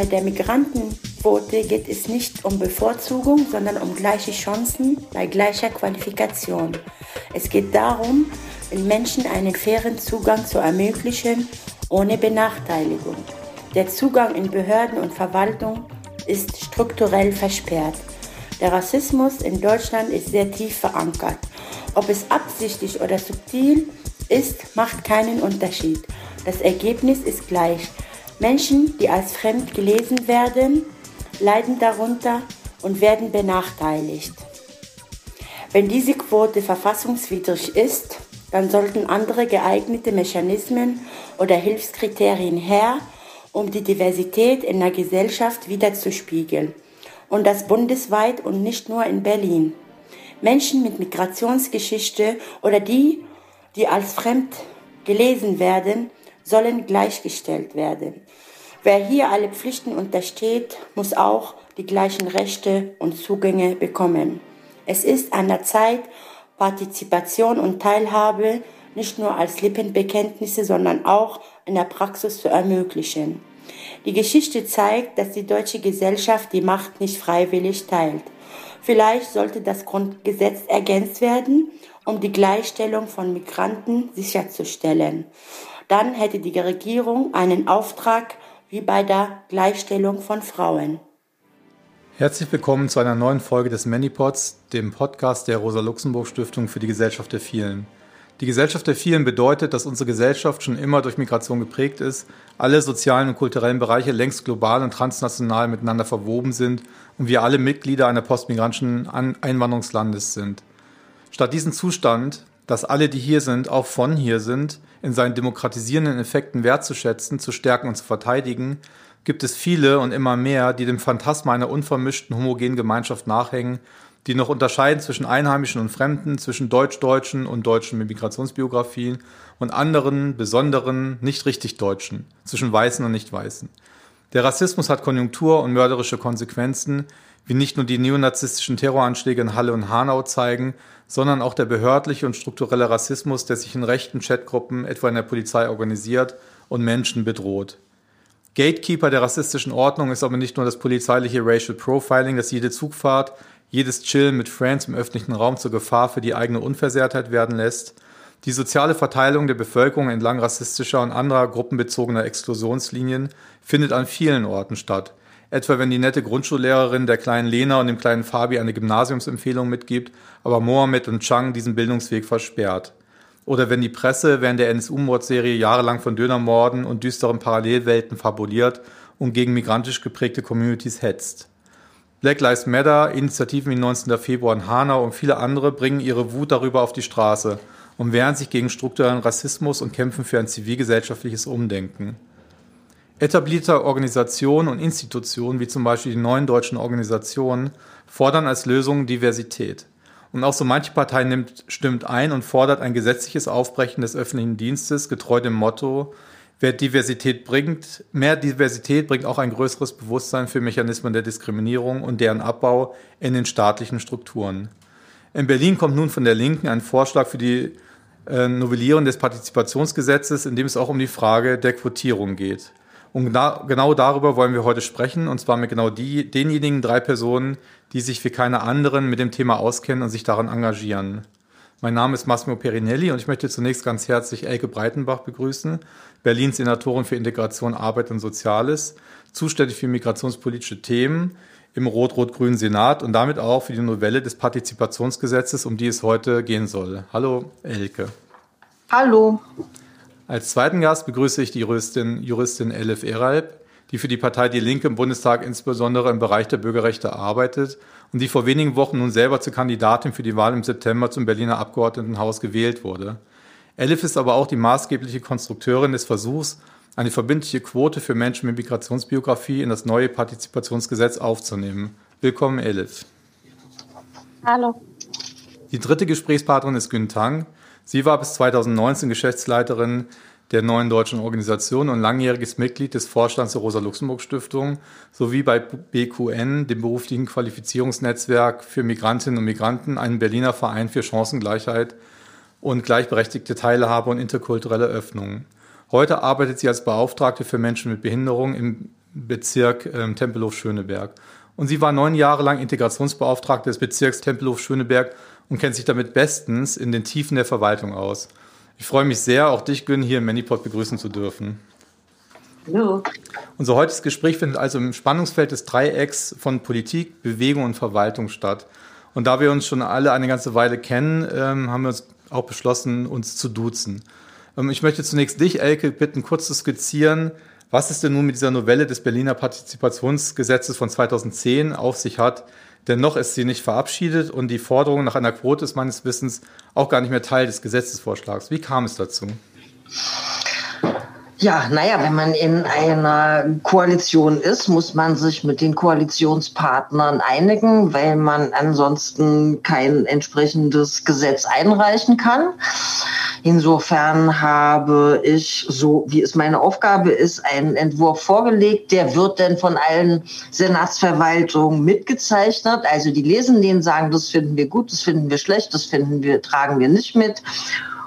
Bei der Migrantenquote geht es nicht um Bevorzugung, sondern um gleiche Chancen bei gleicher Qualifikation. Es geht darum, den Menschen einen fairen Zugang zu ermöglichen, ohne Benachteiligung. Der Zugang in Behörden und Verwaltung ist strukturell versperrt. Der Rassismus in Deutschland ist sehr tief verankert. Ob es absichtlich oder subtil ist, macht keinen Unterschied. Das Ergebnis ist gleich. Menschen, die als fremd gelesen werden, leiden darunter und werden benachteiligt. Wenn diese Quote verfassungswidrig ist, dann sollten andere geeignete Mechanismen oder Hilfskriterien her, um die Diversität in der Gesellschaft wiederzuspiegeln. Und das bundesweit und nicht nur in Berlin. Menschen mit Migrationsgeschichte oder die, die als fremd gelesen werden, sollen gleichgestellt werden. Wer hier alle Pflichten untersteht, muss auch die gleichen Rechte und Zugänge bekommen. Es ist an der Zeit, Partizipation und Teilhabe nicht nur als Lippenbekenntnisse, sondern auch in der Praxis zu ermöglichen. Die Geschichte zeigt, dass die deutsche Gesellschaft die Macht nicht freiwillig teilt. Vielleicht sollte das Grundgesetz ergänzt werden, um die Gleichstellung von Migranten sicherzustellen. Dann hätte die Regierung einen Auftrag wie bei der Gleichstellung von Frauen. Herzlich willkommen zu einer neuen Folge des Manypods, dem Podcast der Rosa-Luxemburg-Stiftung für die Gesellschaft der Vielen. Die Gesellschaft der Vielen bedeutet, dass unsere Gesellschaft schon immer durch Migration geprägt ist, alle sozialen und kulturellen Bereiche längst global und transnational miteinander verwoben sind und wir alle Mitglieder einer postmigrantischen Einwanderungslandes sind. Statt diesen Zustand, dass alle, die hier sind, auch von hier sind, in seinen demokratisierenden Effekten wertzuschätzen, zu stärken und zu verteidigen, gibt es viele und immer mehr, die dem Phantasma einer unvermischten homogenen Gemeinschaft nachhängen die noch unterscheiden zwischen Einheimischen und Fremden, zwischen Deutsch-Deutschen und Deutschen mit Migrationsbiografien und anderen, besonderen, nicht richtig Deutschen, zwischen Weißen und Nicht-Weißen. Der Rassismus hat Konjunktur und mörderische Konsequenzen, wie nicht nur die neonazistischen Terroranschläge in Halle und Hanau zeigen, sondern auch der behördliche und strukturelle Rassismus, der sich in rechten Chatgruppen, etwa in der Polizei, organisiert und Menschen bedroht. Gatekeeper der rassistischen Ordnung ist aber nicht nur das polizeiliche Racial Profiling, das jede Zugfahrt, jedes Chillen mit Friends im öffentlichen Raum zur Gefahr für die eigene Unversehrtheit werden lässt, die soziale Verteilung der Bevölkerung entlang rassistischer und anderer gruppenbezogener Exklusionslinien findet an vielen Orten statt. Etwa wenn die nette Grundschullehrerin der kleinen Lena und dem kleinen Fabi eine Gymnasiumsempfehlung mitgibt, aber Mohammed und Chang diesen Bildungsweg versperrt. Oder wenn die Presse während der NSU-Mordserie jahrelang von Dönermorden und düsteren Parallelwelten fabuliert und gegen migrantisch geprägte Communities hetzt. Black Lives Matter, Initiativen wie 19. Februar in Hanau und viele andere bringen ihre Wut darüber auf die Straße und wehren sich gegen strukturellen Rassismus und kämpfen für ein zivilgesellschaftliches Umdenken. Etablierte Organisationen und Institutionen, wie zum Beispiel die neuen deutschen Organisationen, fordern als Lösung Diversität. Und auch so manche Partei nimmt, stimmt ein und fordert ein gesetzliches Aufbrechen des öffentlichen Dienstes, getreu dem Motto, Wer Diversität bringt, mehr Diversität bringt auch ein größeres Bewusstsein für Mechanismen der Diskriminierung und deren Abbau in den staatlichen Strukturen. In Berlin kommt nun von der Linken ein Vorschlag für die äh, Novellierung des Partizipationsgesetzes, in dem es auch um die Frage der Quotierung geht. Und genau darüber wollen wir heute sprechen, und zwar mit genau die, denjenigen drei Personen, die sich wie keine anderen mit dem Thema auskennen und sich daran engagieren. Mein Name ist Massimo Perinelli und ich möchte zunächst ganz herzlich Elke Breitenbach begrüßen, Berlins Senatorin für Integration, Arbeit und Soziales, zuständig für migrationspolitische Themen im rot-rot-grünen Senat und damit auch für die Novelle des Partizipationsgesetzes, um die es heute gehen soll. Hallo, Elke. Hallo. Als zweiten Gast begrüße ich die Juristin, Juristin Elif Eralb, die für die Partei Die Linke im Bundestag insbesondere im Bereich der Bürgerrechte arbeitet und die vor wenigen Wochen nun selber zur Kandidatin für die Wahl im September zum Berliner Abgeordnetenhaus gewählt wurde. Elif ist aber auch die maßgebliche Konstrukteurin des Versuchs, eine verbindliche Quote für Menschen mit Migrationsbiografie in das neue Partizipationsgesetz aufzunehmen. Willkommen, Elif. Hallo. Die dritte Gesprächspartnerin ist Gün Tang. Sie war bis 2019 Geschäftsleiterin der neuen deutschen Organisation und langjähriges Mitglied des Vorstands der Rosa-Luxemburg-Stiftung sowie bei BQN, dem beruflichen Qualifizierungsnetzwerk für Migrantinnen und Migranten, einem Berliner Verein für Chancengleichheit und gleichberechtigte Teilhabe und interkulturelle Öffnung. Heute arbeitet sie als Beauftragte für Menschen mit Behinderung im Bezirk ähm, Tempelhof-Schöneberg. Und sie war neun Jahre lang Integrationsbeauftragte des Bezirks Tempelhof-Schöneberg und kennt sich damit bestens in den Tiefen der Verwaltung aus. Ich freue mich sehr, auch dich, Gün, hier im Manipod begrüßen zu dürfen. Hallo. Unser heutiges Gespräch findet also im Spannungsfeld des Dreiecks von Politik, Bewegung und Verwaltung statt. Und da wir uns schon alle eine ganze Weile kennen, ähm, haben wir uns auch beschlossen, uns zu duzen. Ähm, ich möchte zunächst dich, Elke, bitten, kurz zu skizzieren, was es denn nun mit dieser Novelle des Berliner Partizipationsgesetzes von 2010 auf sich hat. Denn noch ist sie nicht verabschiedet und die Forderung nach einer Quote ist meines Wissens auch gar nicht mehr Teil des Gesetzesvorschlags. Wie kam es dazu? Ja, naja, wenn man in einer Koalition ist, muss man sich mit den Koalitionspartnern einigen, weil man ansonsten kein entsprechendes Gesetz einreichen kann. Insofern habe ich, so wie es meine Aufgabe ist, einen Entwurf vorgelegt. Der wird dann von allen Senatsverwaltungen mitgezeichnet. Also die lesen den, sagen, das finden wir gut, das finden wir schlecht, das finden wir, tragen wir nicht mit.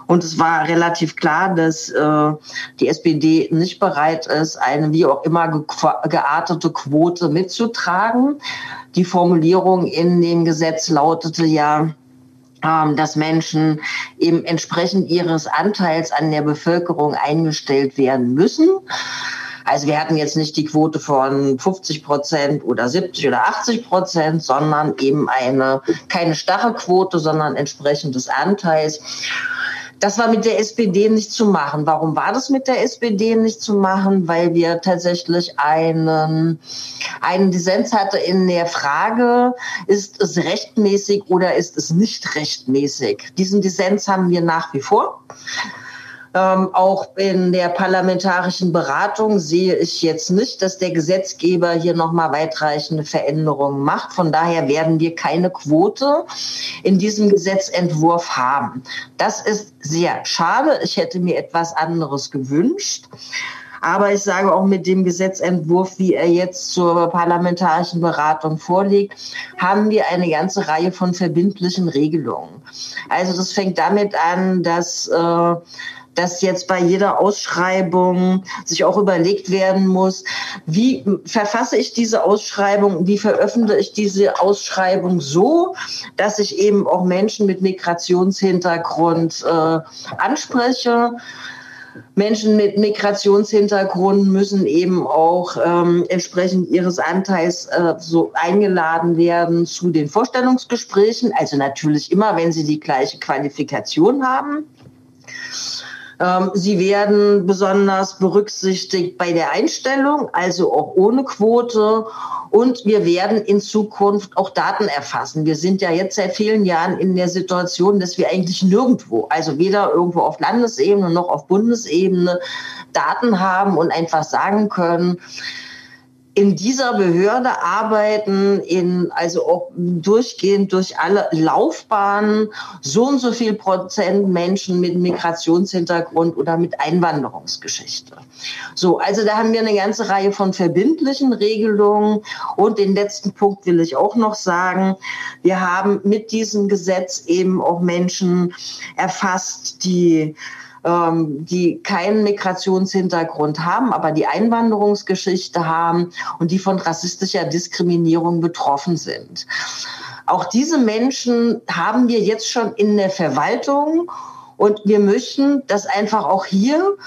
Und es war relativ klar, dass äh, die SPD nicht bereit ist, eine wie auch immer ge geartete Quote mitzutragen. Die Formulierung in dem Gesetz lautete ja, dass Menschen eben entsprechend ihres Anteils an der Bevölkerung eingestellt werden müssen. Also wir hatten jetzt nicht die Quote von 50 Prozent oder 70 oder 80 Prozent, sondern eben eine keine starre Quote, sondern entsprechendes Anteils. Das war mit der SPD nicht zu machen. Warum war das mit der SPD nicht zu machen? Weil wir tatsächlich einen, einen Dissens hatte in der Frage, ist es rechtmäßig oder ist es nicht rechtmäßig? Diesen Dissens haben wir nach wie vor. Ähm, auch in der parlamentarischen Beratung sehe ich jetzt nicht, dass der Gesetzgeber hier nochmal weitreichende Veränderungen macht. Von daher werden wir keine Quote in diesem Gesetzentwurf haben. Das ist sehr schade. Ich hätte mir etwas anderes gewünscht. Aber ich sage auch mit dem Gesetzentwurf, wie er jetzt zur parlamentarischen Beratung vorliegt, haben wir eine ganze Reihe von verbindlichen Regelungen. Also das fängt damit an, dass äh, dass jetzt bei jeder Ausschreibung sich auch überlegt werden muss, wie verfasse ich diese Ausschreibung, wie veröffentliche ich diese Ausschreibung so, dass ich eben auch Menschen mit Migrationshintergrund äh, anspreche. Menschen mit Migrationshintergrund müssen eben auch ähm, entsprechend ihres Anteils äh, so eingeladen werden zu den Vorstellungsgesprächen. Also natürlich immer, wenn sie die gleiche Qualifikation haben. Ähm, sie werden besonders berücksichtigt bei der Einstellung, also auch ohne Quote. Und wir werden in Zukunft auch Daten erfassen. Wir sind ja jetzt seit vielen Jahren in der Situation, dass wir eigentlich nirgendwo, also weder irgendwo auf Landesebene noch auf Bundesebene Daten haben und einfach sagen können, in dieser Behörde arbeiten, in, also auch durchgehend durch alle Laufbahnen, so und so viel Prozent Menschen mit Migrationshintergrund oder mit Einwanderungsgeschichte. So, also da haben wir eine ganze Reihe von verbindlichen Regelungen. Und den letzten Punkt will ich auch noch sagen. Wir haben mit diesem Gesetz eben auch Menschen erfasst, die ähm, die keinen Migrationshintergrund haben, aber die Einwanderungsgeschichte haben und die von rassistischer Diskriminierung betroffen sind. Auch diese Menschen haben wir jetzt schon in der Verwaltung und wir möchten, dass einfach auch hier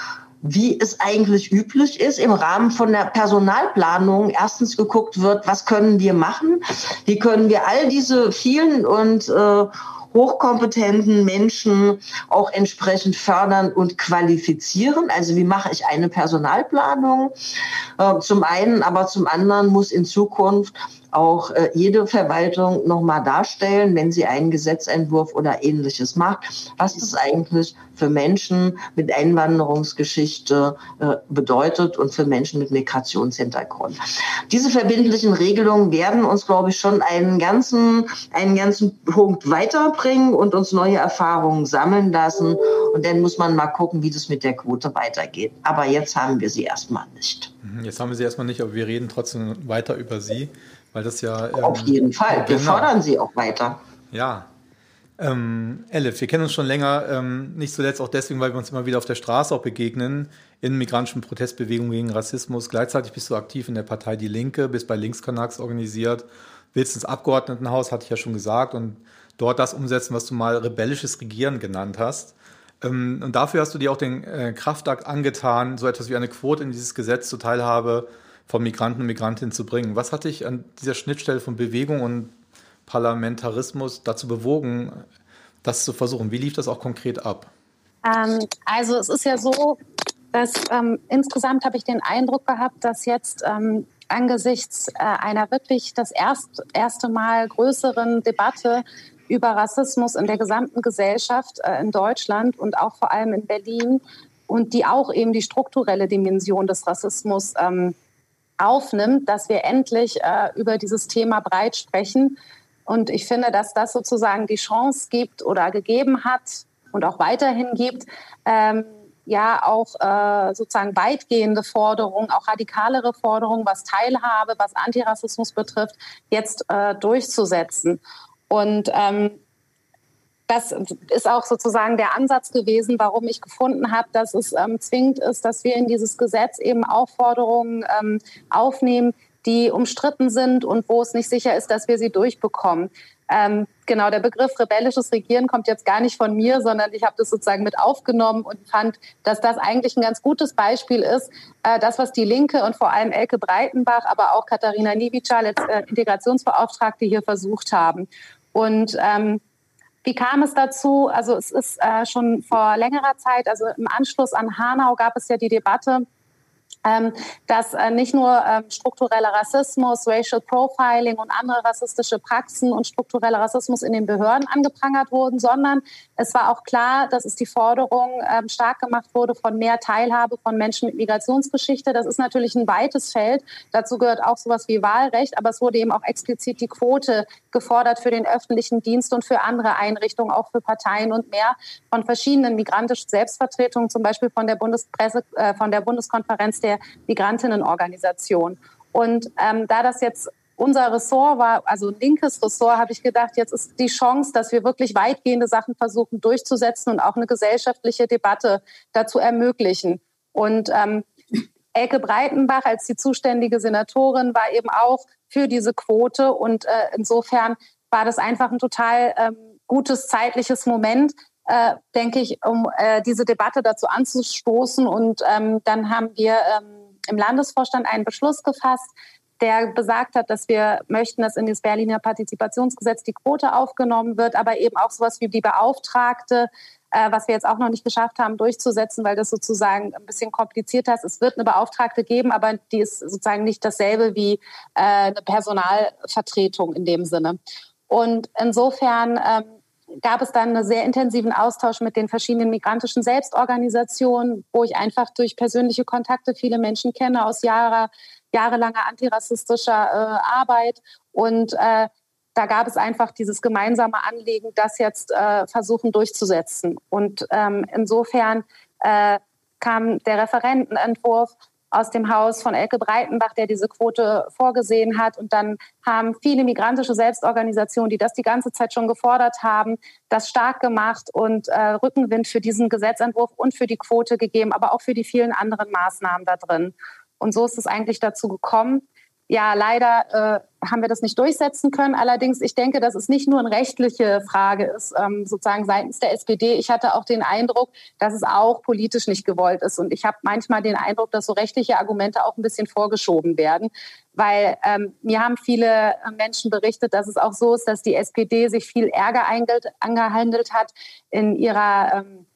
wie es eigentlich üblich ist, im Rahmen von der Personalplanung erstens geguckt wird, was können wir machen, wie können wir all diese vielen und äh, hochkompetenten Menschen auch entsprechend fördern und qualifizieren. Also wie mache ich eine Personalplanung? Äh, zum einen, aber zum anderen muss in Zukunft auch äh, jede Verwaltung nochmal darstellen, wenn sie einen Gesetzentwurf oder ähnliches macht, was das eigentlich für Menschen mit Einwanderungsgeschichte äh, bedeutet und für Menschen mit Migrationshintergrund. Diese verbindlichen Regelungen werden uns, glaube ich, schon einen ganzen, einen ganzen Punkt weiterbringen und uns neue Erfahrungen sammeln lassen. Und dann muss man mal gucken, wie das mit der Quote weitergeht. Aber jetzt haben wir sie erstmal nicht. Mhm, jetzt haben wir sie erstmal nicht, aber wir reden trotzdem weiter über sie. Weil das ja. Ähm, Auf jeden Fall. Wir genau. fördern sie auch weiter. Ja. Ähm, Elif, wir kennen uns schon länger, ähm, nicht zuletzt auch deswegen, weil wir uns immer wieder auf der Straße auch begegnen, in migrantischen Protestbewegungen gegen Rassismus. Gleichzeitig bist du aktiv in der Partei Die Linke, bist bei Linkskanaks organisiert, willst ins Abgeordnetenhaus, hatte ich ja schon gesagt, und dort das umsetzen, was du mal rebellisches Regieren genannt hast. Ähm, und dafür hast du dir auch den äh, Kraftakt angetan, so etwas wie eine Quote in dieses Gesetz zur Teilhabe von Migranten und Migrantinnen zu bringen. Was hat dich an dieser Schnittstelle von Bewegung und Parlamentarismus dazu bewogen, das zu versuchen? Wie lief das auch konkret ab? Ähm, also es ist ja so, dass ähm, insgesamt habe ich den Eindruck gehabt, dass jetzt ähm, angesichts äh, einer wirklich das erst, erste Mal größeren Debatte über Rassismus in der gesamten Gesellschaft äh, in Deutschland und auch vor allem in Berlin und die auch eben die strukturelle Dimension des Rassismus ähm, aufnimmt, dass wir endlich äh, über dieses Thema breit sprechen. Und ich finde, dass das sozusagen die Chance gibt oder gegeben hat und auch weiterhin gibt, ähm, ja auch äh, sozusagen weitgehende Forderungen, auch radikalere Forderungen, was Teilhabe, was Antirassismus betrifft, jetzt äh, durchzusetzen. Und ähm, das ist auch sozusagen der Ansatz gewesen, warum ich gefunden habe, dass es ähm, zwingend ist, dass wir in dieses Gesetz eben auch Forderungen ähm, aufnehmen, die umstritten sind und wo es nicht sicher ist, dass wir sie durchbekommen. Ähm, genau, der Begriff rebellisches Regieren kommt jetzt gar nicht von mir, sondern ich habe das sozusagen mit aufgenommen und fand, dass das eigentlich ein ganz gutes Beispiel ist, äh, das, was die Linke und vor allem Elke Breitenbach, aber auch Katharina Niewica als äh, Integrationsbeauftragte hier versucht haben. Und ähm, wie kam es dazu? Also es ist äh, schon vor längerer Zeit, also im Anschluss an Hanau gab es ja die Debatte, dass äh, nicht nur ähm, struktureller Rassismus, Racial Profiling und andere rassistische Praxen und struktureller Rassismus in den Behörden angeprangert wurden, sondern es war auch klar, dass es die Forderung ähm, stark gemacht wurde von mehr Teilhabe von Menschen mit Migrationsgeschichte. Das ist natürlich ein weites Feld. Dazu gehört auch sowas wie Wahlrecht, aber es wurde eben auch explizit die Quote gefordert für den öffentlichen Dienst und für andere Einrichtungen, auch für Parteien und mehr von verschiedenen migrantischen Selbstvertretungen, zum Beispiel von der Bundespresse, äh, von der Bundeskonferenz der Migrantinnenorganisation. Und ähm, da das jetzt unser Ressort war, also linkes Ressort, habe ich gedacht, jetzt ist die Chance, dass wir wirklich weitgehende Sachen versuchen durchzusetzen und auch eine gesellschaftliche Debatte dazu ermöglichen. Und ähm, Elke Breitenbach als die zuständige Senatorin war eben auch für diese Quote und äh, insofern war das einfach ein total ähm, gutes zeitliches Moment, äh, denke ich, um äh, diese Debatte dazu anzustoßen. Und ähm, dann haben wir ähm, im Landesvorstand einen Beschluss gefasst, der besagt hat, dass wir möchten, dass in das Berliner Partizipationsgesetz die Quote aufgenommen wird, aber eben auch sowas wie die Beauftragte, äh, was wir jetzt auch noch nicht geschafft haben durchzusetzen, weil das sozusagen ein bisschen komplizierter ist. Es wird eine Beauftragte geben, aber die ist sozusagen nicht dasselbe wie äh, eine Personalvertretung in dem Sinne. Und insofern ähm, gab es dann einen sehr intensiven Austausch mit den verschiedenen migrantischen Selbstorganisationen, wo ich einfach durch persönliche Kontakte viele Menschen kenne aus Jahre, jahrelanger antirassistischer äh, Arbeit. Und äh, da gab es einfach dieses gemeinsame Anliegen, das jetzt äh, versuchen durchzusetzen. Und ähm, insofern äh, kam der Referentenentwurf aus dem Haus von Elke Breitenbach, der diese Quote vorgesehen hat. Und dann haben viele migrantische Selbstorganisationen, die das die ganze Zeit schon gefordert haben, das stark gemacht und äh, Rückenwind für diesen Gesetzentwurf und für die Quote gegeben, aber auch für die vielen anderen Maßnahmen da drin. Und so ist es eigentlich dazu gekommen. Ja, leider äh, haben wir das nicht durchsetzen können. Allerdings, ich denke, dass es nicht nur eine rechtliche Frage ist, ähm, sozusagen seitens der SPD. Ich hatte auch den Eindruck, dass es auch politisch nicht gewollt ist. Und ich habe manchmal den Eindruck, dass so rechtliche Argumente auch ein bisschen vorgeschoben werden. Weil ähm, mir haben viele Menschen berichtet, dass es auch so ist, dass die SPD sich viel Ärger angehandelt hat in ihrer ähm,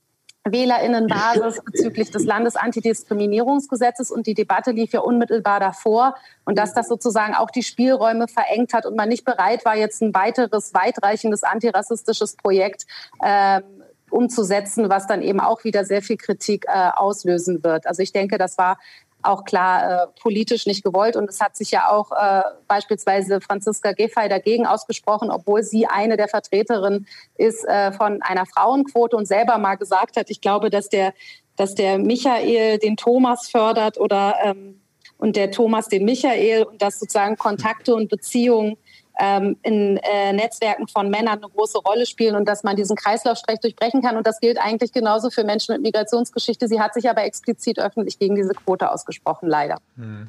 Wählerinnenbasis bezüglich des Landesantidiskriminierungsgesetzes und die Debatte lief ja unmittelbar davor und dass das sozusagen auch die Spielräume verengt hat und man nicht bereit war, jetzt ein weiteres weitreichendes antirassistisches Projekt ähm, umzusetzen, was dann eben auch wieder sehr viel Kritik äh, auslösen wird. Also ich denke, das war auch klar äh, politisch nicht gewollt. Und es hat sich ja auch äh, beispielsweise Franziska Giffey dagegen ausgesprochen, obwohl sie eine der Vertreterinnen ist äh, von einer Frauenquote und selber mal gesagt hat, ich glaube, dass der, dass der Michael den Thomas fördert oder ähm, und der Thomas den Michael und dass sozusagen Kontakte und Beziehungen ähm, in äh, Netzwerken von Männern eine große Rolle spielen und dass man diesen Kreislaufstrich durchbrechen kann. Und das gilt eigentlich genauso für Menschen mit Migrationsgeschichte. Sie hat sich aber explizit öffentlich gegen diese Quote ausgesprochen, leider. Hm.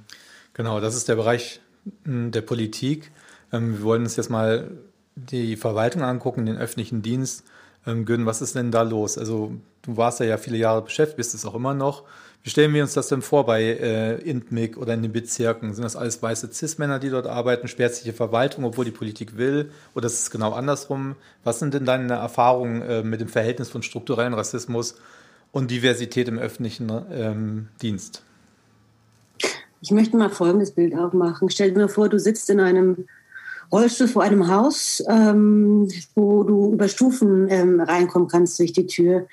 Genau, das ist der Bereich hm, der Politik. Ähm, wir wollen uns jetzt mal die Verwaltung angucken, den öffentlichen Dienst. Ähm, Gün, was ist denn da los? Also du warst ja, ja viele Jahre beschäftigt, bist es auch immer noch. Wie stellen wir uns das denn vor bei äh, INTMIG oder in den Bezirken? Sind das alles weiße Cis-Männer, die dort arbeiten, schwärzliche Verwaltung, obwohl die Politik will? Oder ist es genau andersrum? Was sind denn deine Erfahrungen äh, mit dem Verhältnis von strukturellen Rassismus und Diversität im öffentlichen ähm, Dienst? Ich möchte mal folgendes Bild aufmachen. Stell dir vor, du sitzt in einem Rollstuhl vor einem Haus, ähm, wo du über Stufen ähm, reinkommen kannst durch die Tür.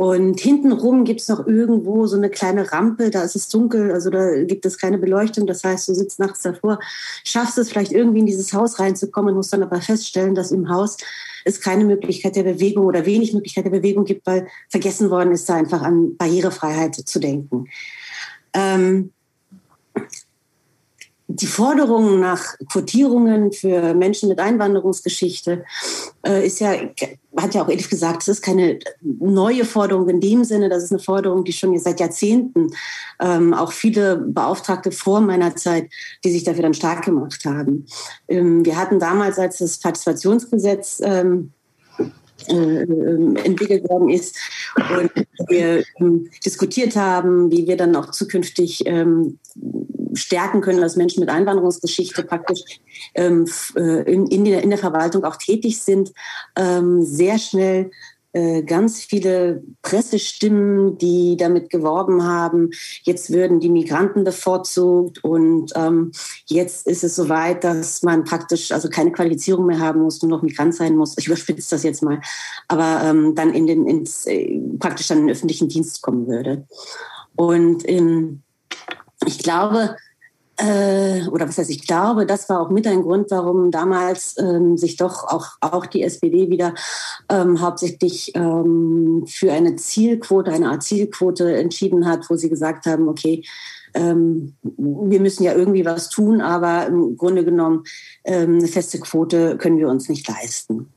Und hintenrum gibt es noch irgendwo so eine kleine Rampe, da ist es dunkel, also da gibt es keine Beleuchtung. Das heißt, du sitzt nachts davor, schaffst es vielleicht irgendwie in dieses Haus reinzukommen, musst dann aber feststellen, dass im Haus es keine Möglichkeit der Bewegung oder wenig Möglichkeit der Bewegung gibt, weil vergessen worden ist, da einfach an Barrierefreiheit zu denken. Ähm, die Forderung nach Quotierungen für Menschen mit Einwanderungsgeschichte äh, ist ja, hat ja auch ehrlich gesagt, es ist keine neue Forderung in dem Sinne, das ist eine Forderung, die schon seit Jahrzehnten ähm, auch viele Beauftragte vor meiner Zeit, die sich dafür dann stark gemacht haben. Ähm, wir hatten damals, als das Partizipationsgesetz ähm, äh, ähm, entwickelt worden ist und wir ähm, diskutiert haben, wie wir dann auch zukünftig ähm, stärken können, dass Menschen mit Einwanderungsgeschichte praktisch ähm, äh, in, in, der, in der Verwaltung auch tätig sind, ähm, sehr schnell äh, ganz viele Pressestimmen, die damit geworben haben, jetzt würden die Migranten bevorzugt und ähm, jetzt ist es soweit, dass man praktisch also keine Qualifizierung mehr haben muss, nur noch Migrant sein muss. Ich überspitze das jetzt mal, aber ähm, dann in den ins, äh, praktisch dann in den öffentlichen Dienst kommen würde. Und ähm, ich glaube, äh, oder was heißt, ich glaube, das war auch mit ein Grund, warum damals ähm, sich doch auch, auch die SPD wieder ähm, hauptsächlich ähm, für eine Zielquote, eine Art Zielquote entschieden hat, wo sie gesagt haben, okay, ähm, wir müssen ja irgendwie was tun, aber im Grunde genommen ähm, eine feste Quote können wir uns nicht leisten.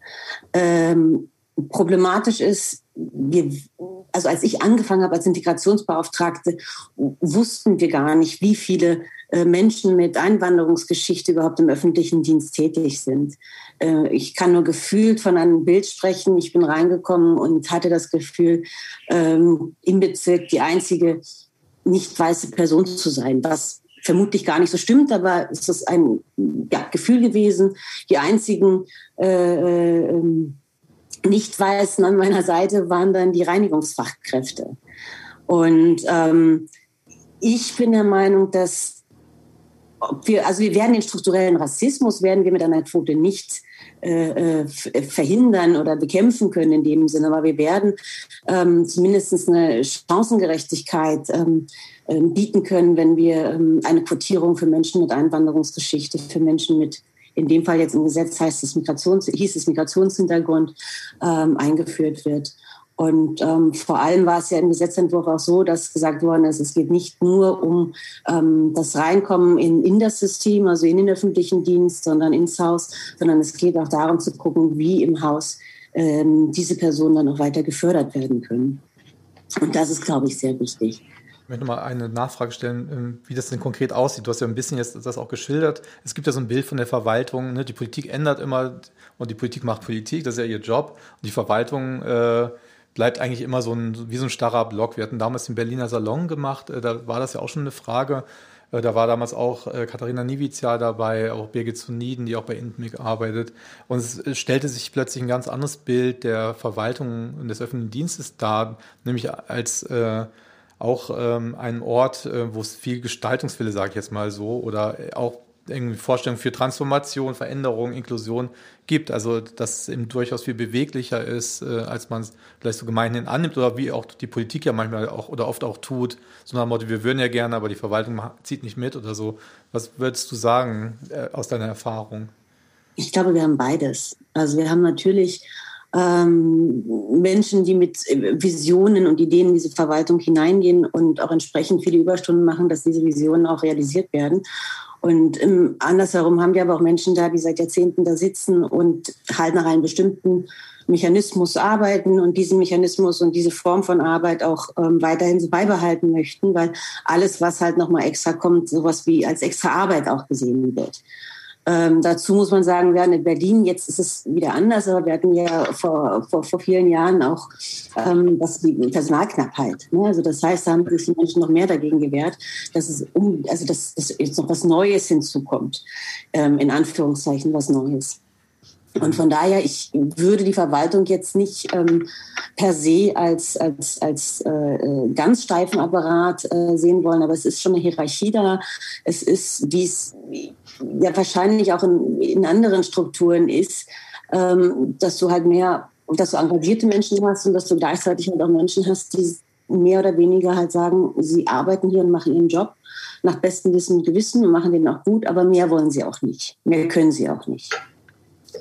Ähm, problematisch ist, wir, also als ich angefangen habe als Integrationsbeauftragte, wussten wir gar nicht, wie viele äh, Menschen mit Einwanderungsgeschichte überhaupt im öffentlichen Dienst tätig sind. Äh, ich kann nur gefühlt von einem Bild sprechen. Ich bin reingekommen und hatte das Gefühl, ähm, im Bezirk die einzige nicht weiße Person zu sein, was vermutlich gar nicht so stimmt, aber es ist ein ja, Gefühl gewesen. Die einzigen äh, ähm, Nicht-Weißen an meiner Seite waren dann die Reinigungsfachkräfte. Und ähm, ich bin der Meinung, dass wir, also wir werden den strukturellen Rassismus werden wir mit einer Quote nicht äh, äh verhindern oder bekämpfen können in dem Sinne, aber wir werden ähm, zumindest eine Chancengerechtigkeit ähm, äh, bieten können, wenn wir ähm, eine Quotierung für Menschen mit Einwanderungsgeschichte, für Menschen mit in dem Fall jetzt im Gesetz heißt es Migrations, hieß es Migrationshintergrund ähm, eingeführt wird. Und ähm, vor allem war es ja im Gesetzentwurf auch so, dass gesagt worden ist, es geht nicht nur um ähm, das Reinkommen in, in das System, also in den öffentlichen Dienst, sondern ins Haus, sondern es geht auch darum zu gucken, wie im Haus ähm, diese Personen dann auch weiter gefördert werden können. Und das ist, glaube ich, sehr wichtig. Ich möchte mal eine Nachfrage stellen, ähm, wie das denn konkret aussieht. Du hast ja ein bisschen jetzt das auch geschildert. Es gibt ja so ein Bild von der Verwaltung. Ne? Die Politik ändert immer und die Politik macht Politik, das ist ja ihr Job. Und die Verwaltung äh, bleibt eigentlich immer so ein, wie so ein starrer Block. Wir hatten damals den Berliner Salon gemacht, äh, da war das ja auch schon eine Frage. Äh, da war damals auch äh, Katharina Niewizia dabei, auch Birgit Zuniden, die auch bei Intmic arbeitet. Und es stellte sich plötzlich ein ganz anderes Bild der Verwaltung und des öffentlichen Dienstes dar, nämlich als äh, auch ähm, ein Ort, äh, wo es viel Gestaltungswille, sage ich jetzt mal so, oder auch irgendwie Vorstellungen für Transformation, Veränderung, Inklusion gibt. Also dass es eben durchaus viel beweglicher ist, äh, als man es vielleicht so gemeinhin annimmt oder wie auch die Politik ja manchmal auch oder oft auch tut. So nach dem Motto, wir würden ja gerne, aber die Verwaltung zieht nicht mit oder so. Was würdest du sagen äh, aus deiner Erfahrung? Ich glaube, wir haben beides. Also wir haben natürlich ähm, Menschen, die mit Visionen und Ideen in diese Verwaltung hineingehen und auch entsprechend viele Überstunden machen, dass diese Visionen auch realisiert werden. Und ähm, andersherum haben wir aber auch Menschen da, die seit Jahrzehnten da sitzen und halt nach einem bestimmten Mechanismus arbeiten und diesen Mechanismus und diese Form von Arbeit auch ähm, weiterhin so beibehalten möchten, weil alles, was halt nochmal extra kommt, sowas wie als extra Arbeit auch gesehen wird. Ähm, dazu muss man sagen, wir hatten in Berlin, jetzt ist es wieder anders, aber wir hatten ja vor, vor, vor vielen Jahren auch ähm, das, Personalknappheit. Ne? Also das heißt, da haben sich die Menschen noch mehr dagegen gewehrt, dass es um, also dass, dass jetzt noch was Neues hinzukommt, ähm, in Anführungszeichen was Neues. Und von daher, ich würde die Verwaltung jetzt nicht ähm, per se als, als, als äh, äh, ganz steifen Apparat äh, sehen wollen, aber es ist schon eine Hierarchie da. Es ist, wie es ja wahrscheinlich auch in, in anderen Strukturen ist, ähm, dass du halt mehr, dass du engagierte Menschen hast und dass du gleichzeitig halt auch Menschen hast, die mehr oder weniger halt sagen, sie arbeiten hier und machen ihren Job nach bestem Wissen und Gewissen und machen den auch gut, aber mehr wollen sie auch nicht. Mehr können sie auch nicht.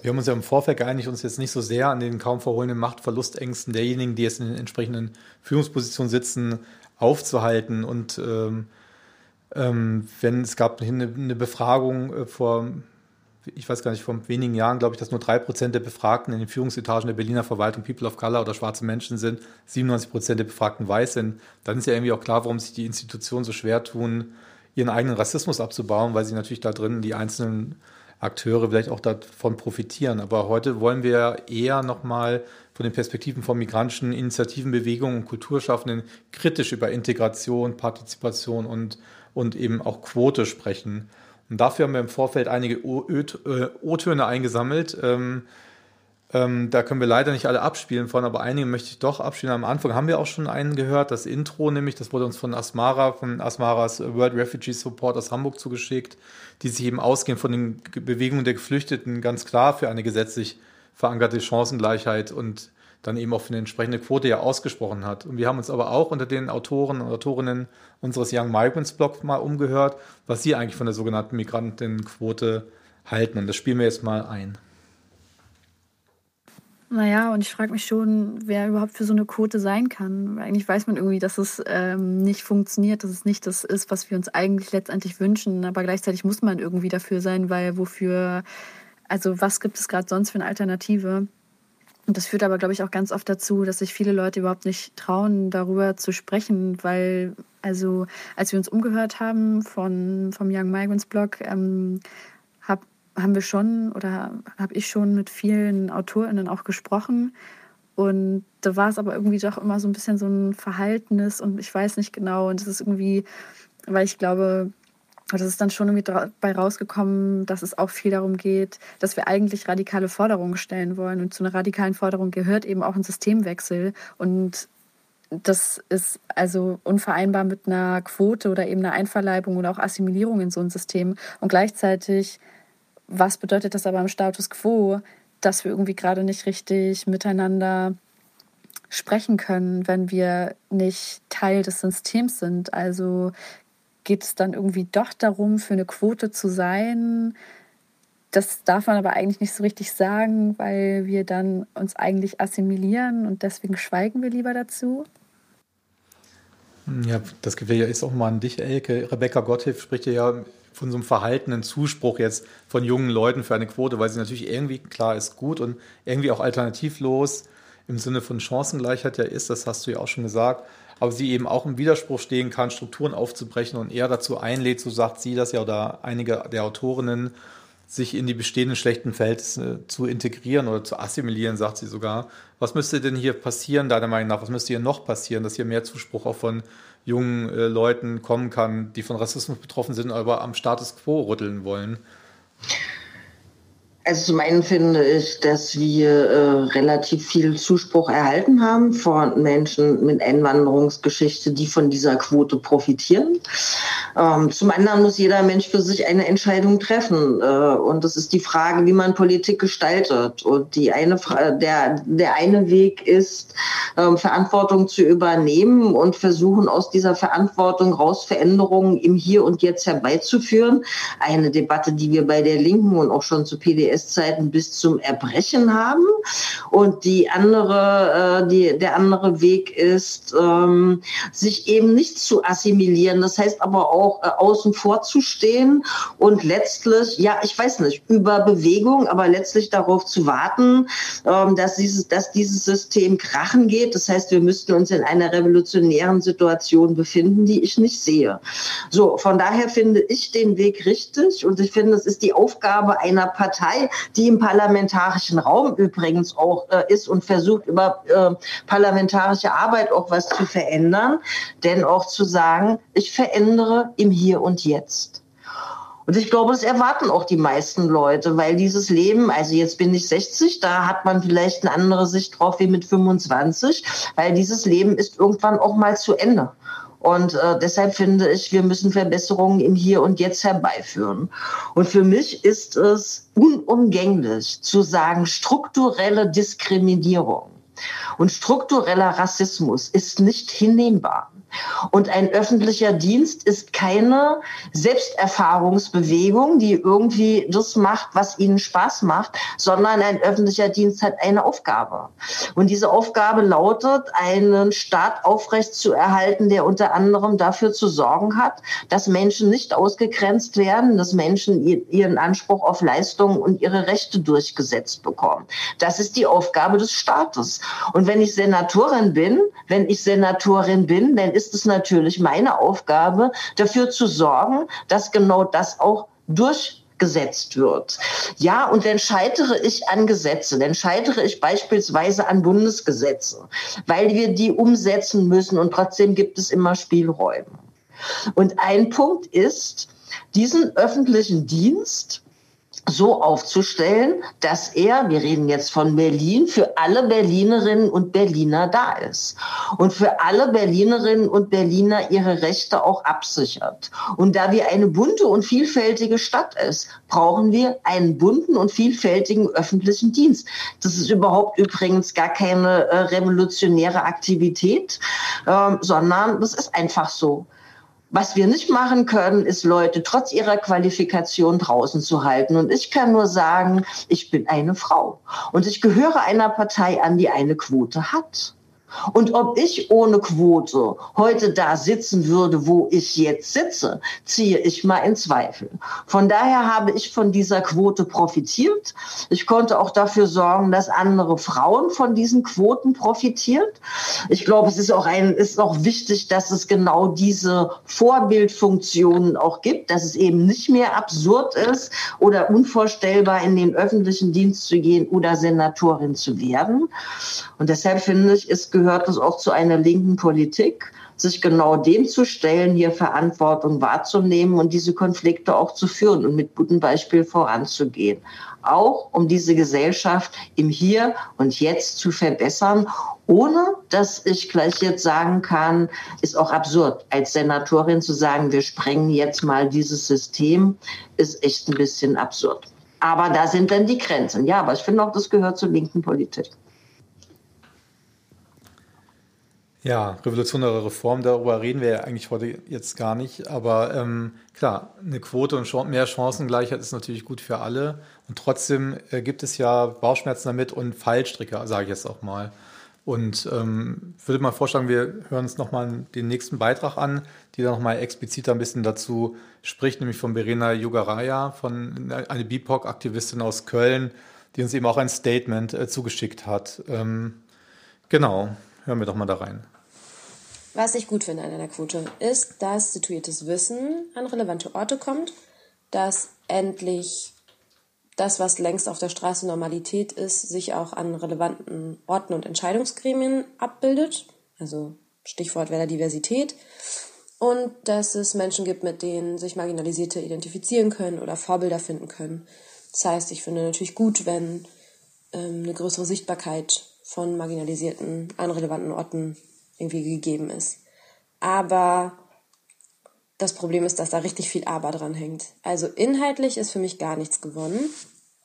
Wir haben uns ja im Vorfeld geeinigt, uns jetzt nicht so sehr an den kaum verholenen Machtverlustängsten derjenigen, die jetzt in den entsprechenden Führungspositionen sitzen, aufzuhalten. Und ähm, ähm, wenn es gab eine, eine Befragung äh, vor, ich weiß gar nicht, vor wenigen Jahren, glaube ich, dass nur drei Prozent der Befragten in den Führungsetagen der Berliner Verwaltung People of Color oder schwarze Menschen sind, 97 Prozent der Befragten weiß sind, dann ist ja irgendwie auch klar, warum sich die Institutionen so schwer tun, ihren eigenen Rassismus abzubauen, weil sie natürlich da drin die einzelnen Akteure vielleicht auch davon profitieren. Aber heute wollen wir eher nochmal von den Perspektiven von migrantischen Initiativen, Bewegungen und Kulturschaffenden kritisch über Integration, Partizipation und, und eben auch Quote sprechen. Und dafür haben wir im Vorfeld einige O-Töne eingesammelt. Ähm, ähm, da können wir leider nicht alle abspielen von, aber einige möchte ich doch abspielen. Am Anfang haben wir auch schon einen gehört, das Intro nämlich, das wurde uns von Asmara, von Asmaras World Refugee Support aus Hamburg zugeschickt, die sich eben ausgehend von den Bewegungen der Geflüchteten ganz klar für eine gesetzlich verankerte Chancengleichheit und dann eben auch für eine entsprechende Quote ja ausgesprochen hat. Und wir haben uns aber auch unter den Autoren und Autorinnen unseres Young Migrants Blog mal umgehört, was sie eigentlich von der sogenannten Migrantenquote halten. Und das spielen wir jetzt mal ein. Naja, und ich frage mich schon, wer überhaupt für so eine Quote sein kann. Eigentlich weiß man irgendwie, dass es ähm, nicht funktioniert, dass es nicht das ist, was wir uns eigentlich letztendlich wünschen. Aber gleichzeitig muss man irgendwie dafür sein, weil wofür, also was gibt es gerade sonst für eine Alternative? Und das führt aber, glaube ich, auch ganz oft dazu, dass sich viele Leute überhaupt nicht trauen, darüber zu sprechen, weil, also, als wir uns umgehört haben von, vom Young Migrants Blog, ähm, haben wir schon oder habe ich schon mit vielen AutorInnen auch gesprochen. Und da war es aber irgendwie doch immer so ein bisschen so ein Verhaltenes und ich weiß nicht genau. Und es ist irgendwie, weil ich glaube, das ist dann schon irgendwie dabei rausgekommen, dass es auch viel darum geht, dass wir eigentlich radikale Forderungen stellen wollen. Und zu einer radikalen Forderung gehört eben auch ein Systemwechsel. Und das ist also unvereinbar mit einer Quote oder eben einer Einverleibung oder auch Assimilierung in so ein System. Und gleichzeitig was bedeutet das aber im Status quo, dass wir irgendwie gerade nicht richtig miteinander sprechen können, wenn wir nicht Teil des Systems sind? Also geht es dann irgendwie doch darum, für eine Quote zu sein? Das darf man aber eigentlich nicht so richtig sagen, weil wir dann uns eigentlich assimilieren und deswegen schweigen wir lieber dazu. Ja, das ist auch mal an dich, Elke. Rebecca Gotthilf spricht ja von so einem verhaltenen Zuspruch jetzt von jungen Leuten für eine Quote, weil sie natürlich irgendwie, klar, ist gut und irgendwie auch alternativlos im Sinne von Chancengleichheit ja ist, das hast du ja auch schon gesagt, aber sie eben auch im Widerspruch stehen kann, Strukturen aufzubrechen und eher dazu einlädt, so sagt sie das ja oder einige der Autorinnen, sich in die bestehenden schlechten Verhältnisse zu integrieren oder zu assimilieren, sagt sie sogar. Was müsste denn hier passieren, deiner Meinung nach? Was müsste hier noch passieren, dass hier mehr Zuspruch auch von jungen äh, Leuten kommen kann, die von Rassismus betroffen sind, aber am Status quo rütteln wollen? Also zum einen finde ich, dass wir äh, relativ viel Zuspruch erhalten haben von Menschen mit Einwanderungsgeschichte, die von dieser Quote profitieren. Ähm, zum anderen muss jeder Mensch für sich eine Entscheidung treffen. Äh, und das ist die Frage, wie man Politik gestaltet. Und die eine, der, der eine Weg ist, ähm, Verantwortung zu übernehmen und versuchen, aus dieser Verantwortung raus Veränderungen im Hier und Jetzt herbeizuführen. Eine Debatte, die wir bei der Linken und auch schon zu PDS NS-Zeiten bis zum Erbrechen haben. Und die andere, äh, die, der andere Weg ist, ähm, sich eben nicht zu assimilieren. Das heißt aber auch äh, außen vor zu stehen und letztlich, ja, ich weiß nicht, über Bewegung, aber letztlich darauf zu warten, ähm, dass dieses, dass dieses System krachen geht. Das heißt, wir müssten uns in einer revolutionären Situation befinden, die ich nicht sehe. So, von daher finde ich den Weg richtig und ich finde, es ist die Aufgabe einer Partei, die im parlamentarischen Raum übrigens auch äh, ist und versucht, über äh, parlamentarische Arbeit auch was zu verändern, denn auch zu sagen, ich verändere im Hier und Jetzt. Und ich glaube, das erwarten auch die meisten Leute, weil dieses Leben, also jetzt bin ich 60, da hat man vielleicht eine andere Sicht drauf wie mit 25, weil dieses Leben ist irgendwann auch mal zu Ende. Und äh, deshalb finde ich, wir müssen Verbesserungen im Hier und Jetzt herbeiführen. Und für mich ist es unumgänglich zu sagen, strukturelle Diskriminierung und struktureller Rassismus ist nicht hinnehmbar. Und ein öffentlicher Dienst ist keine Selbsterfahrungsbewegung, die irgendwie das macht, was ihnen Spaß macht, sondern ein öffentlicher Dienst hat eine Aufgabe. Und diese Aufgabe lautet, einen Staat aufrecht zu erhalten, der unter anderem dafür zu sorgen hat, dass Menschen nicht ausgegrenzt werden, dass Menschen ihren Anspruch auf Leistungen und ihre Rechte durchgesetzt bekommen. Das ist die Aufgabe des Staates. Und wenn ich Senatorin bin, wenn ich Senatorin bin, dann ist ist es natürlich meine Aufgabe, dafür zu sorgen, dass genau das auch durchgesetzt wird. Ja, und dann scheitere ich an Gesetze, dann scheitere ich beispielsweise an Bundesgesetze, weil wir die umsetzen müssen und trotzdem gibt es immer Spielräume. Und ein Punkt ist, diesen öffentlichen Dienst so aufzustellen, dass er, wir reden jetzt von Berlin, für alle Berlinerinnen und Berliner da ist und für alle Berlinerinnen und Berliner ihre Rechte auch absichert. Und da wir eine bunte und vielfältige Stadt ist, brauchen wir einen bunten und vielfältigen öffentlichen Dienst. Das ist überhaupt übrigens gar keine äh, revolutionäre Aktivität, äh, sondern das ist einfach so. Was wir nicht machen können, ist Leute trotz ihrer Qualifikation draußen zu halten. Und ich kann nur sagen, ich bin eine Frau und ich gehöre einer Partei an, die eine Quote hat. Und ob ich ohne Quote heute da sitzen würde, wo ich jetzt sitze, ziehe ich mal in Zweifel. Von daher habe ich von dieser Quote profitiert. Ich konnte auch dafür sorgen, dass andere Frauen von diesen Quoten profitiert. Ich glaube, es ist auch ein, ist auch wichtig, dass es genau diese Vorbildfunktionen auch gibt, dass es eben nicht mehr absurd ist oder unvorstellbar in den öffentlichen Dienst zu gehen oder Senatorin zu werden. Und deshalb finde ich, es gehört es auch zu einer linken Politik, sich genau dem zu stellen, hier Verantwortung wahrzunehmen und diese Konflikte auch zu führen und mit gutem Beispiel voranzugehen. Auch um diese Gesellschaft im Hier und Jetzt zu verbessern, ohne dass ich gleich jetzt sagen kann, ist auch absurd, als Senatorin zu sagen, wir sprengen jetzt mal dieses System, ist echt ein bisschen absurd. Aber da sind dann die Grenzen. Ja, aber ich finde auch, das gehört zur linken Politik. Ja, revolutionäre Reform, darüber reden wir ja eigentlich heute jetzt gar nicht. Aber ähm, klar, eine Quote und mehr Chancengleichheit ist natürlich gut für alle. Und trotzdem äh, gibt es ja Bauchschmerzen damit und Fallstricke, sage ich jetzt auch mal. Und ähm, würde mal vorschlagen, wir hören uns nochmal den nächsten Beitrag an, die da nochmal explizit ein bisschen dazu spricht, nämlich von Verena Yogaraya, von einer BIPOC-Aktivistin aus Köln, die uns eben auch ein Statement äh, zugeschickt hat. Ähm, genau, hören wir doch mal da rein. Was ich gut finde an einer Quote ist, dass situiertes Wissen an relevante Orte kommt, dass endlich das, was längst auf der Straße Normalität ist, sich auch an relevanten Orten und Entscheidungsgremien abbildet. Also Stichwort wäre Diversität. Und dass es Menschen gibt, mit denen sich Marginalisierte identifizieren können oder Vorbilder finden können. Das heißt, ich finde natürlich gut, wenn ähm, eine größere Sichtbarkeit von Marginalisierten an relevanten Orten irgendwie gegeben ist. Aber das Problem ist, dass da richtig viel Aber dran hängt. Also inhaltlich ist für mich gar nichts gewonnen.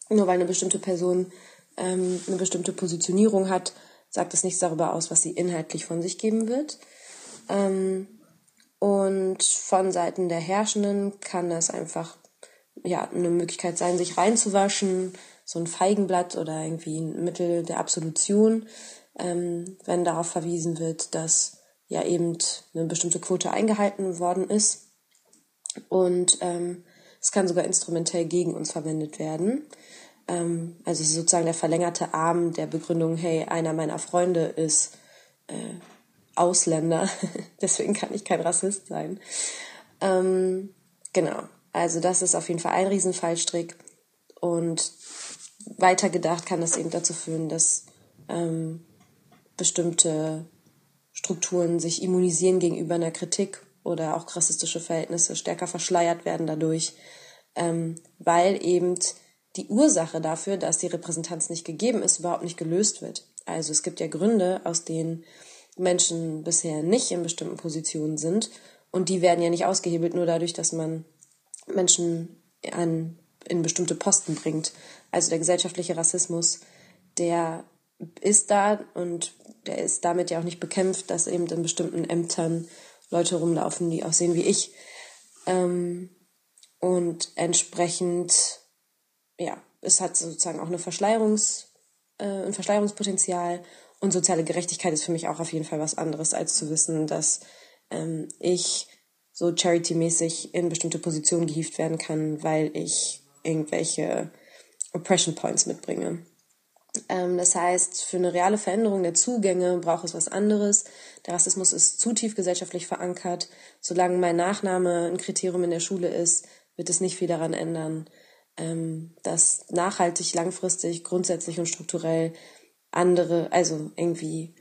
Nur weil eine bestimmte Person ähm, eine bestimmte Positionierung hat, sagt es nichts darüber aus, was sie inhaltlich von sich geben wird. Ähm, und von Seiten der Herrschenden kann das einfach ja eine Möglichkeit sein, sich reinzuwaschen, so ein Feigenblatt oder irgendwie ein Mittel der Absolution, ähm, wenn darauf verwiesen wird, dass ja eben eine bestimmte Quote eingehalten worden ist. Und ähm, es kann sogar instrumentell gegen uns verwendet werden. Ähm, also sozusagen der verlängerte Arm der Begründung, hey, einer meiner Freunde ist äh, Ausländer, deswegen kann ich kein Rassist sein. Ähm, genau, also das ist auf jeden Fall ein Riesenfallstrick. Und weitergedacht kann das eben dazu führen, dass ähm, bestimmte Strukturen sich immunisieren gegenüber einer Kritik oder auch rassistische Verhältnisse stärker verschleiert werden dadurch, ähm, weil eben die Ursache dafür, dass die Repräsentanz nicht gegeben ist, überhaupt nicht gelöst wird. Also es gibt ja Gründe, aus denen Menschen bisher nicht in bestimmten Positionen sind und die werden ja nicht ausgehebelt nur dadurch, dass man Menschen an, in bestimmte Posten bringt. Also der gesellschaftliche Rassismus, der ist da und der ist damit ja auch nicht bekämpft, dass eben in bestimmten Ämtern Leute rumlaufen, die aussehen wie ich. Ähm, und entsprechend, ja, es hat sozusagen auch eine Verschleierungs, äh, ein Verschleierungspotenzial und soziale Gerechtigkeit ist für mich auch auf jeden Fall was anderes, als zu wissen, dass ähm, ich so charity-mäßig in bestimmte Positionen gehievt werden kann, weil ich irgendwelche Oppression Points mitbringe. Ähm, das heißt, für eine reale Veränderung der Zugänge braucht es was anderes. Der Rassismus ist zu tief gesellschaftlich verankert. Solange mein Nachname ein Kriterium in der Schule ist, wird es nicht viel daran ändern, ähm, dass nachhaltig, langfristig, grundsätzlich und strukturell andere, also irgendwie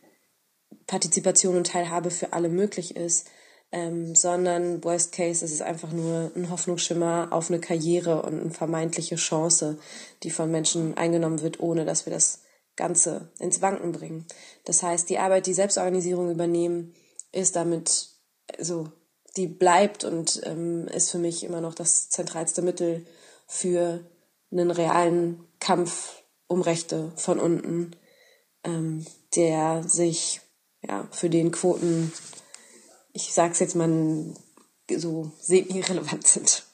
Partizipation und Teilhabe für alle möglich ist, ähm, sondern Worst Case ist es einfach nur ein Hoffnungsschimmer auf eine Karriere und eine vermeintliche Chance, die von Menschen eingenommen wird, ohne dass wir das Ganze ins Wanken bringen. Das heißt, die Arbeit, die Selbstorganisierung übernehmen, ist damit, also die bleibt und ähm, ist für mich immer noch das zentralste Mittel für einen realen Kampf um Rechte von unten, ähm, der sich ja für den Quoten ich sage es jetzt mal, so semi-relevant sind.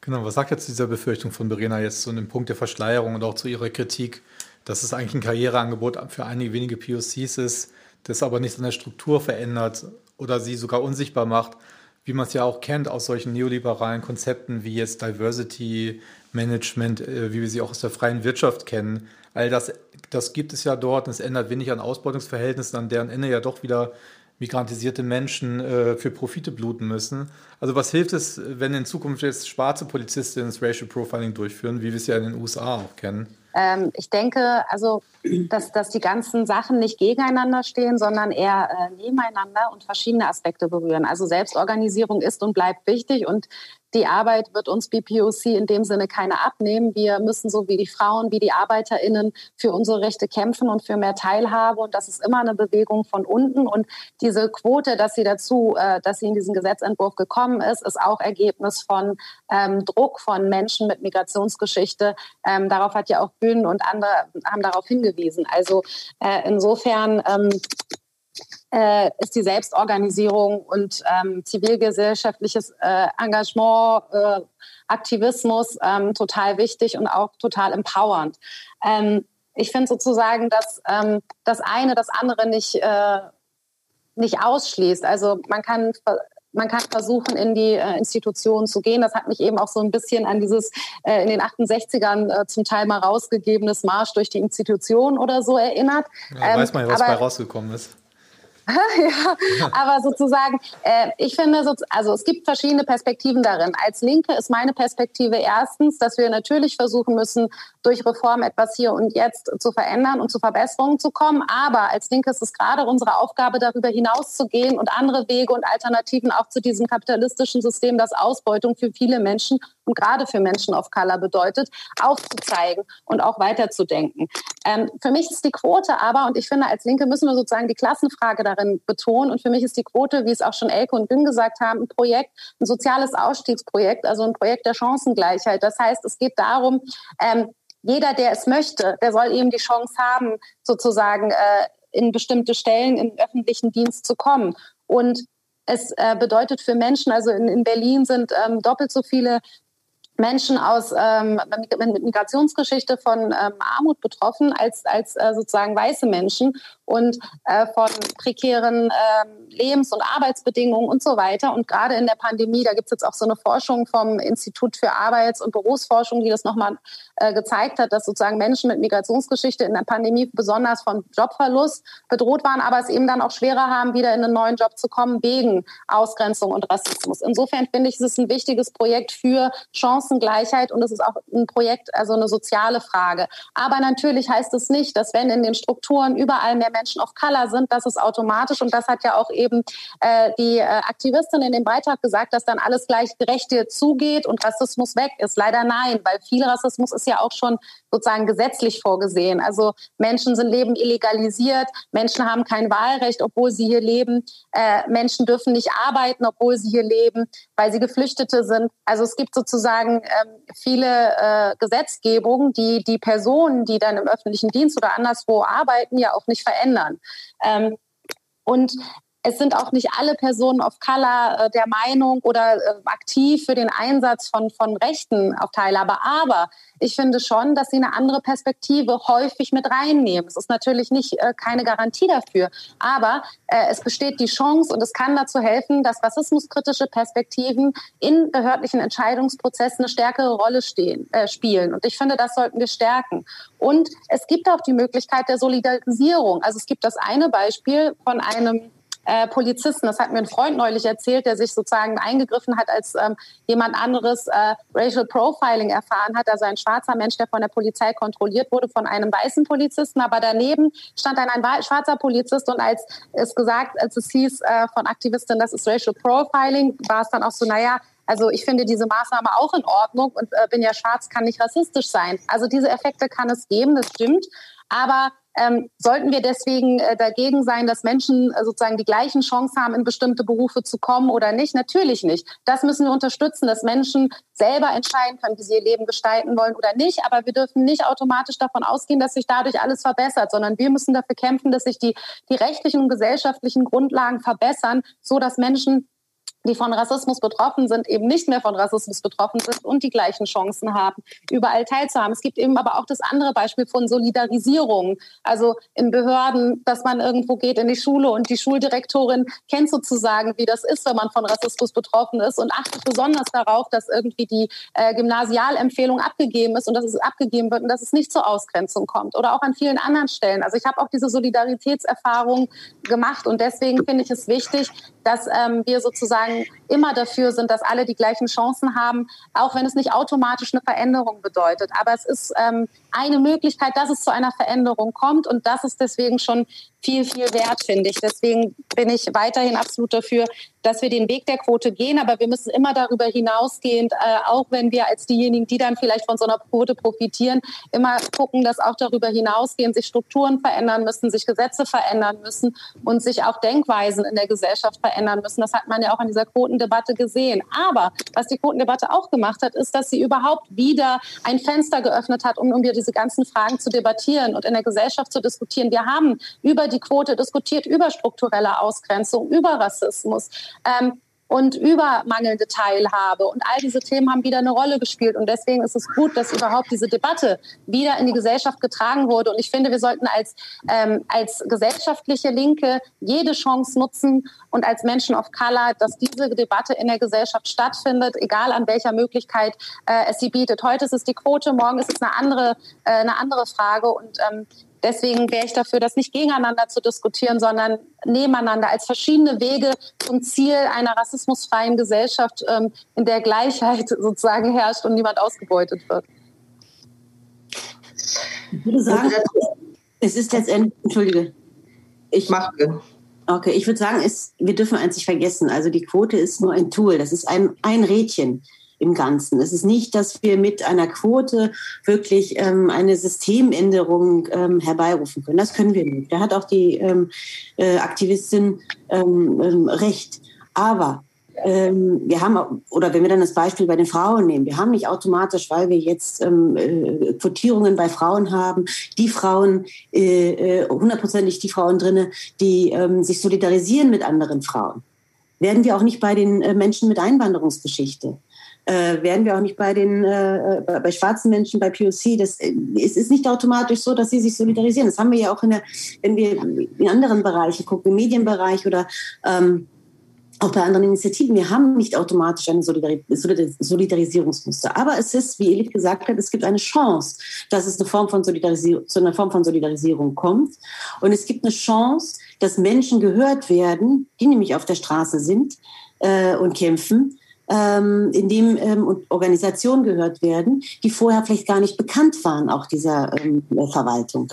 Genau, was sagt jetzt dieser Befürchtung von Verena jetzt zu dem Punkt der Verschleierung und auch zu ihrer Kritik, dass es eigentlich ein Karriereangebot für einige wenige POCs ist, das aber nichts an der Struktur verändert oder sie sogar unsichtbar macht, wie man es ja auch kennt aus solchen neoliberalen Konzepten wie jetzt Diversity Management, äh, wie wir sie auch aus der freien Wirtschaft kennen. All das, das gibt es ja dort und es ändert wenig an Ausbeutungsverhältnissen, an deren Ende ja doch wieder migrantisierte Menschen äh, für Profite bluten müssen. Also was hilft es, wenn in Zukunft jetzt schwarze Polizistinnen das Racial Profiling durchführen, wie wir es ja in den USA auch kennen? Ähm, ich denke, also, dass, dass die ganzen Sachen nicht gegeneinander stehen, sondern eher äh, nebeneinander und verschiedene Aspekte berühren. Also Selbstorganisierung ist und bleibt wichtig und die Arbeit wird uns BPOC in dem Sinne keine abnehmen. Wir müssen so wie die Frauen, wie die ArbeiterInnen für unsere Rechte kämpfen und für mehr Teilhabe. Und das ist immer eine Bewegung von unten. Und diese Quote, dass sie dazu, äh, dass sie in diesen Gesetzentwurf gekommen ist, ist auch Ergebnis von ähm, Druck von Menschen mit Migrationsgeschichte. Ähm, darauf hat ja auch Bühnen und andere haben darauf hingewiesen. Also äh, insofern ähm, äh, ist die Selbstorganisierung und ähm, zivilgesellschaftliches äh, Engagement, äh, Aktivismus ähm, total wichtig und auch total empowernd. Ähm, ich finde sozusagen, dass ähm, das eine das andere nicht, äh, nicht ausschließt. Also man kann man kann versuchen, in die äh, Institutionen zu gehen. Das hat mich eben auch so ein bisschen an dieses äh, in den 68ern äh, zum Teil mal rausgegebenes Marsch durch die Institution oder so erinnert. Ja, ähm, weiß man ja, was ähm, bei rausgekommen ist. ja, aber sozusagen, äh, ich finde, so, also es gibt verschiedene Perspektiven darin. Als Linke ist meine Perspektive erstens, dass wir natürlich versuchen müssen, durch Reform etwas hier und jetzt zu verändern und zu Verbesserungen zu kommen. Aber als Linke ist es gerade unsere Aufgabe, darüber hinaus zu gehen und andere Wege und Alternativen auch zu diesem kapitalistischen System, das Ausbeutung für viele Menschen und gerade für Menschen of Color bedeutet, aufzuzeigen und auch weiterzudenken. Ähm, für mich ist die Quote aber, und ich finde, als Linke müssen wir sozusagen die Klassenfrage darin betonen. Und für mich ist die Quote, wie es auch schon Elke und Gün gesagt haben, ein Projekt, ein soziales Ausstiegsprojekt, also ein Projekt der Chancengleichheit. Das heißt, es geht darum, ähm, jeder, der es möchte, der soll eben die Chance haben, sozusagen äh, in bestimmte Stellen im öffentlichen Dienst zu kommen. Und es äh, bedeutet für Menschen, also in, in Berlin sind ähm, doppelt so viele Menschen aus ähm, mit Migrationsgeschichte von ähm, Armut betroffen als als äh, sozusagen weiße Menschen und äh, von prekären äh, Lebens- und Arbeitsbedingungen und so weiter. Und gerade in der Pandemie, da gibt es jetzt auch so eine Forschung vom Institut für Arbeits- und Berufsforschung, die das nochmal äh, gezeigt hat, dass sozusagen Menschen mit Migrationsgeschichte in der Pandemie besonders von Jobverlust bedroht waren, aber es eben dann auch schwerer haben, wieder in einen neuen Job zu kommen wegen Ausgrenzung und Rassismus. Insofern finde ich, es ist ein wichtiges Projekt für Chancengleichheit und es ist auch ein Projekt, also eine soziale Frage. Aber natürlich heißt es nicht, dass wenn in den Strukturen überall mehr Menschen of Color sind, dass es automatisch, und das hat ja auch eben äh, die äh, Aktivistin in dem Beitrag gesagt, dass dann alles gleich gerecht zugeht und Rassismus weg ist. Leider nein, weil viel Rassismus ist ja auch schon sozusagen gesetzlich vorgesehen. Also Menschen sind Leben illegalisiert, Menschen haben kein Wahlrecht, obwohl sie hier leben, äh, Menschen dürfen nicht arbeiten, obwohl sie hier leben, weil sie Geflüchtete sind. Also es gibt sozusagen ähm, viele äh, Gesetzgebungen, die die Personen, die dann im öffentlichen Dienst oder anderswo arbeiten, ja auch nicht verändern. Ähm, und es sind auch nicht alle Personen of Color äh, der Meinung oder äh, aktiv für den Einsatz von, von Rechten auf Teilhabe. Aber ich finde schon, dass sie eine andere Perspektive häufig mit reinnehmen. Es ist natürlich nicht äh, keine Garantie dafür, aber äh, es besteht die Chance und es kann dazu helfen, dass rassismuskritische Perspektiven in behördlichen Entscheidungsprozessen eine stärkere Rolle stehen, äh, spielen. Und ich finde, das sollten wir stärken. Und es gibt auch die Möglichkeit der Solidarisierung. Also es gibt das eine Beispiel von einem äh, Polizisten. Das hat mir ein Freund neulich erzählt, der sich sozusagen eingegriffen hat, als ähm, jemand anderes äh, Racial Profiling erfahren hat. Also ein schwarzer Mensch, der von der Polizei kontrolliert wurde, von einem weißen Polizisten. Aber daneben stand dann ein schwarzer Polizist und als es gesagt, als es hieß äh, von Aktivistin, das ist Racial Profiling, war es dann auch so, naja, also ich finde diese Maßnahme auch in Ordnung und äh, bin ja schwarz, kann nicht rassistisch sein. Also diese Effekte kann es geben, das stimmt. Aber ähm, sollten wir deswegen äh, dagegen sein, dass Menschen äh, sozusagen die gleichen Chancen haben, in bestimmte Berufe zu kommen oder nicht? Natürlich nicht. Das müssen wir unterstützen, dass Menschen selber entscheiden können, wie sie ihr Leben gestalten wollen oder nicht. Aber wir dürfen nicht automatisch davon ausgehen, dass sich dadurch alles verbessert, sondern wir müssen dafür kämpfen, dass sich die, die rechtlichen und gesellschaftlichen Grundlagen verbessern, so dass Menschen die von Rassismus betroffen sind, eben nicht mehr von Rassismus betroffen sind und die gleichen Chancen haben, überall teilzuhaben. Es gibt eben aber auch das andere Beispiel von Solidarisierung. Also in Behörden, dass man irgendwo geht in die Schule und die Schuldirektorin kennt sozusagen, wie das ist, wenn man von Rassismus betroffen ist und achtet besonders darauf, dass irgendwie die äh, Gymnasialempfehlung abgegeben ist und dass es abgegeben wird und dass es nicht zur Ausgrenzung kommt. Oder auch an vielen anderen Stellen. Also ich habe auch diese Solidaritätserfahrung gemacht und deswegen finde ich es wichtig, dass ähm, wir sozusagen know immer dafür sind, dass alle die gleichen Chancen haben, auch wenn es nicht automatisch eine Veränderung bedeutet. Aber es ist ähm, eine Möglichkeit, dass es zu einer Veränderung kommt und das ist deswegen schon viel, viel wert, finde ich. Deswegen bin ich weiterhin absolut dafür, dass wir den Weg der Quote gehen, aber wir müssen immer darüber hinausgehend, äh, auch wenn wir als diejenigen, die dann vielleicht von so einer Quote profitieren, immer gucken, dass auch darüber hinausgehend sich Strukturen verändern müssen, sich Gesetze verändern müssen und sich auch Denkweisen in der Gesellschaft verändern müssen. Das hat man ja auch an dieser Quotendebatte gesehen. Aber was die Quotendebatte auch gemacht hat, ist, dass sie überhaupt wieder ein Fenster geöffnet hat, um, um diese ganzen Fragen zu debattieren und in der Gesellschaft zu diskutieren. Wir haben über die Quote diskutiert, über strukturelle Ausgrenzung, über Rassismus ähm, und über mangelnde Teilhabe. Und all diese Themen haben wieder eine Rolle gespielt. Und deswegen ist es gut, dass überhaupt diese Debatte wieder in die Gesellschaft getragen wurde. Und ich finde, wir sollten als, ähm, als gesellschaftliche Linke jede Chance nutzen und als Menschen of Color, dass diese Debatte in der Gesellschaft stattfindet, egal an welcher Möglichkeit äh, es sie bietet. Heute ist es die Quote, morgen ist es eine andere, äh, eine andere Frage. Und ähm, Deswegen wäre ich dafür, das nicht gegeneinander zu diskutieren, sondern nebeneinander als verschiedene Wege zum Ziel einer rassismusfreien Gesellschaft, ähm, in der Gleichheit sozusagen herrscht und niemand ausgebeutet wird. Ich würde sagen, es ist letztendlich, entschuldige. Ich mache. Okay, ich würde sagen, es, wir dürfen eins nicht vergessen. Also die Quote ist nur ein Tool, das ist ein, ein Rädchen im Ganzen. Es ist nicht, dass wir mit einer Quote wirklich ähm, eine Systemänderung ähm, herbeirufen können. Das können wir nicht. Da hat auch die ähm, äh, Aktivistin ähm, ähm, recht. Aber ähm, wir haben, oder wenn wir dann das Beispiel bei den Frauen nehmen, wir haben nicht automatisch, weil wir jetzt ähm, äh, Quotierungen bei Frauen haben, die Frauen, äh, äh hundertprozentig äh, die Frauen drinne, die ähm, sich solidarisieren mit anderen Frauen. Werden wir auch nicht bei den Menschen mit Einwanderungsgeschichte. Äh, wären wir auch nicht bei den äh, bei schwarzen Menschen, bei POC. Das, äh, es ist nicht automatisch so, dass sie sich solidarisieren. Das haben wir ja auch in der, wenn wir in anderen Bereichen gucken, im Medienbereich oder ähm, auch bei anderen Initiativen, wir haben nicht automatisch eine Solidarisierungsmuster. Aber es ist, wie Elif gesagt hat, es gibt eine Chance, dass es eine Form von Solidarisierung, zu einer Form von Solidarisierung kommt. Und es gibt eine Chance, dass Menschen gehört werden, die nämlich auf der Straße sind äh, und kämpfen, ähm, in dem ähm, Organisationen gehört werden, die vorher vielleicht gar nicht bekannt waren, auch dieser ähm, Verwaltung.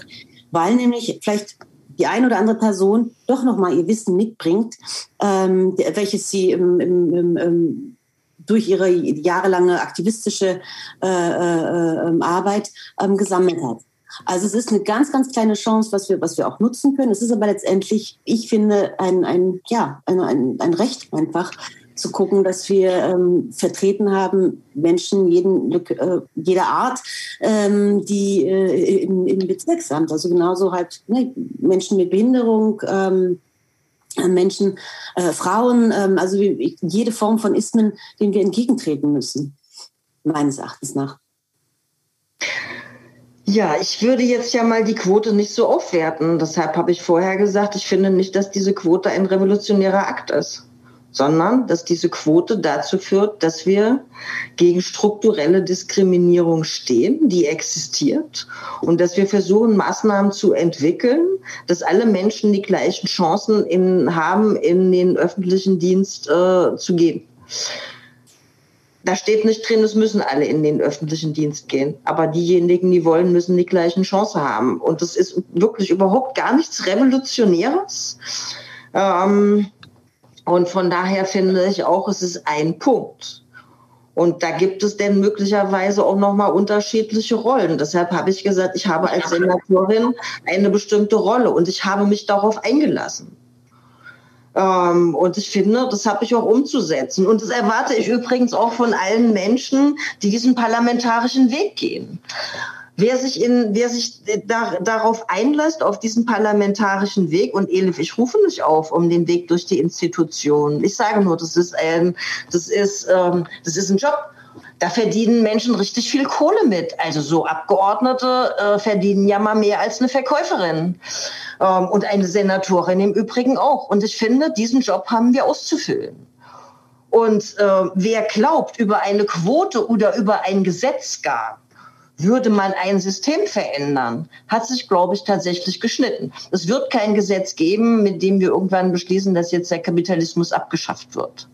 Weil nämlich vielleicht die eine oder andere Person doch nochmal ihr Wissen mitbringt, ähm, welches sie im, im, im, durch ihre jahrelange aktivistische äh, äh, ähm, Arbeit ähm, gesammelt hat. Also es ist eine ganz, ganz kleine Chance, was wir, was wir auch nutzen können. Es ist aber letztendlich, ich finde, ein, ein, ja, ein, ein, ein Recht einfach, zu gucken, dass wir ähm, vertreten haben, Menschen jeden, äh, jeder Art, ähm, die äh, im, im Bezirksamt, also genauso halt ne, Menschen mit Behinderung, ähm, Menschen, äh, Frauen, ähm, also jede Form von Ismen, denen wir entgegentreten müssen, meines Erachtens nach. Ja, ich würde jetzt ja mal die Quote nicht so aufwerten. Deshalb habe ich vorher gesagt, ich finde nicht, dass diese Quote ein revolutionärer Akt ist sondern dass diese Quote dazu führt, dass wir gegen strukturelle Diskriminierung stehen, die existiert, und dass wir versuchen, Maßnahmen zu entwickeln, dass alle Menschen die gleichen Chancen in, haben, in den öffentlichen Dienst äh, zu gehen. Da steht nicht drin, es müssen alle in den öffentlichen Dienst gehen. Aber diejenigen, die wollen, müssen die gleichen Chancen haben. Und das ist wirklich überhaupt gar nichts Revolutionäres. Ähm, und von daher finde ich auch, es ist ein Punkt. Und da gibt es denn möglicherweise auch nochmal unterschiedliche Rollen. Deshalb habe ich gesagt, ich habe als Senatorin eine bestimmte Rolle und ich habe mich darauf eingelassen. Ähm, und ich finde, das habe ich auch umzusetzen. Und das erwarte ich übrigens auch von allen Menschen, die diesen parlamentarischen Weg gehen. Wer sich, in, wer sich da, darauf einlässt, auf diesen parlamentarischen Weg, und Elif, ich rufe nicht auf um den Weg durch die Institutionen. Ich sage nur, das ist ein, das ist, ähm, das ist ein Job. Da verdienen Menschen richtig viel Kohle mit. Also so Abgeordnete äh, verdienen ja mal mehr als eine Verkäuferin. Ähm, und eine Senatorin im Übrigen auch. Und ich finde, diesen Job haben wir auszufüllen. Und äh, wer glaubt, über eine Quote oder über ein Gesetz gar, würde man ein System verändern, hat sich, glaube ich, tatsächlich geschnitten. Es wird kein Gesetz geben, mit dem wir irgendwann beschließen, dass jetzt der Kapitalismus abgeschafft wird.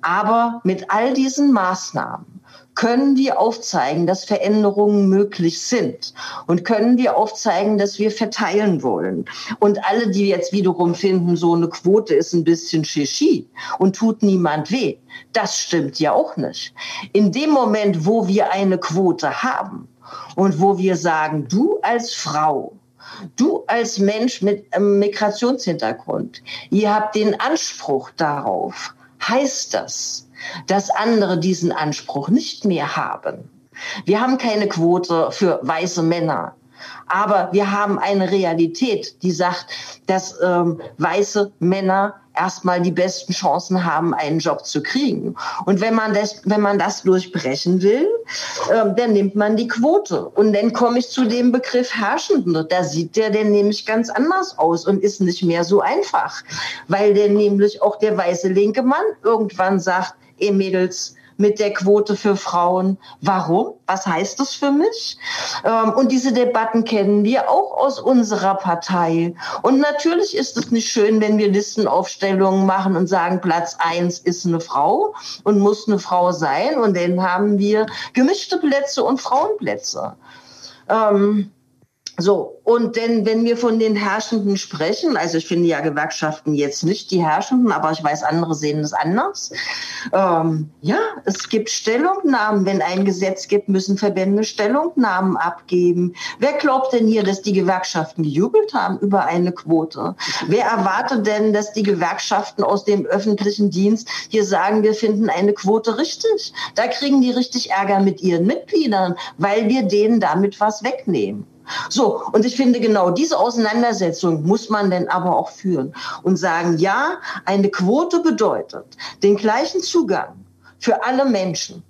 Aber mit all diesen Maßnahmen können wir aufzeigen, dass Veränderungen möglich sind und können wir aufzeigen, dass wir verteilen wollen. Und alle, die jetzt wiederum finden, so eine Quote ist ein bisschen Shishi und tut niemand weh, das stimmt ja auch nicht. In dem Moment, wo wir eine Quote haben und wo wir sagen, du als Frau, du als Mensch mit einem Migrationshintergrund, ihr habt den Anspruch darauf, heißt das, dass andere diesen Anspruch nicht mehr haben. Wir haben keine Quote für weiße Männer. Aber wir haben eine Realität, die sagt, dass ähm, weiße Männer erstmal die besten Chancen haben, einen Job zu kriegen. Und wenn man das, wenn man das durchbrechen will, ähm, dann nimmt man die Quote. Und dann komme ich zu dem Begriff Herrschende. Da sieht der denn nämlich ganz anders aus und ist nicht mehr so einfach. Weil der nämlich auch der weiße linke Mann irgendwann sagt, ey Mädels, mit der Quote für Frauen. Warum? Was heißt das für mich? Ähm, und diese Debatten kennen wir auch aus unserer Partei. Und natürlich ist es nicht schön, wenn wir Listenaufstellungen machen und sagen, Platz eins ist eine Frau und muss eine Frau sein. Und dann haben wir gemischte Plätze und Frauenplätze. Ähm, so, und denn, wenn wir von den Herrschenden sprechen, also ich finde ja Gewerkschaften jetzt nicht die Herrschenden, aber ich weiß, andere sehen es anders. Ähm, ja, es gibt Stellungnahmen. Wenn ein Gesetz gibt, müssen Verbände Stellungnahmen abgeben. Wer glaubt denn hier, dass die Gewerkschaften gejubelt haben über eine Quote? Wer erwartet denn, dass die Gewerkschaften aus dem öffentlichen Dienst hier sagen, wir finden eine Quote richtig? Da kriegen die richtig Ärger mit ihren Mitgliedern, weil wir denen damit was wegnehmen. So, und ich finde, genau diese Auseinandersetzung muss man denn aber auch führen und sagen, ja, eine Quote bedeutet den gleichen Zugang für alle Menschen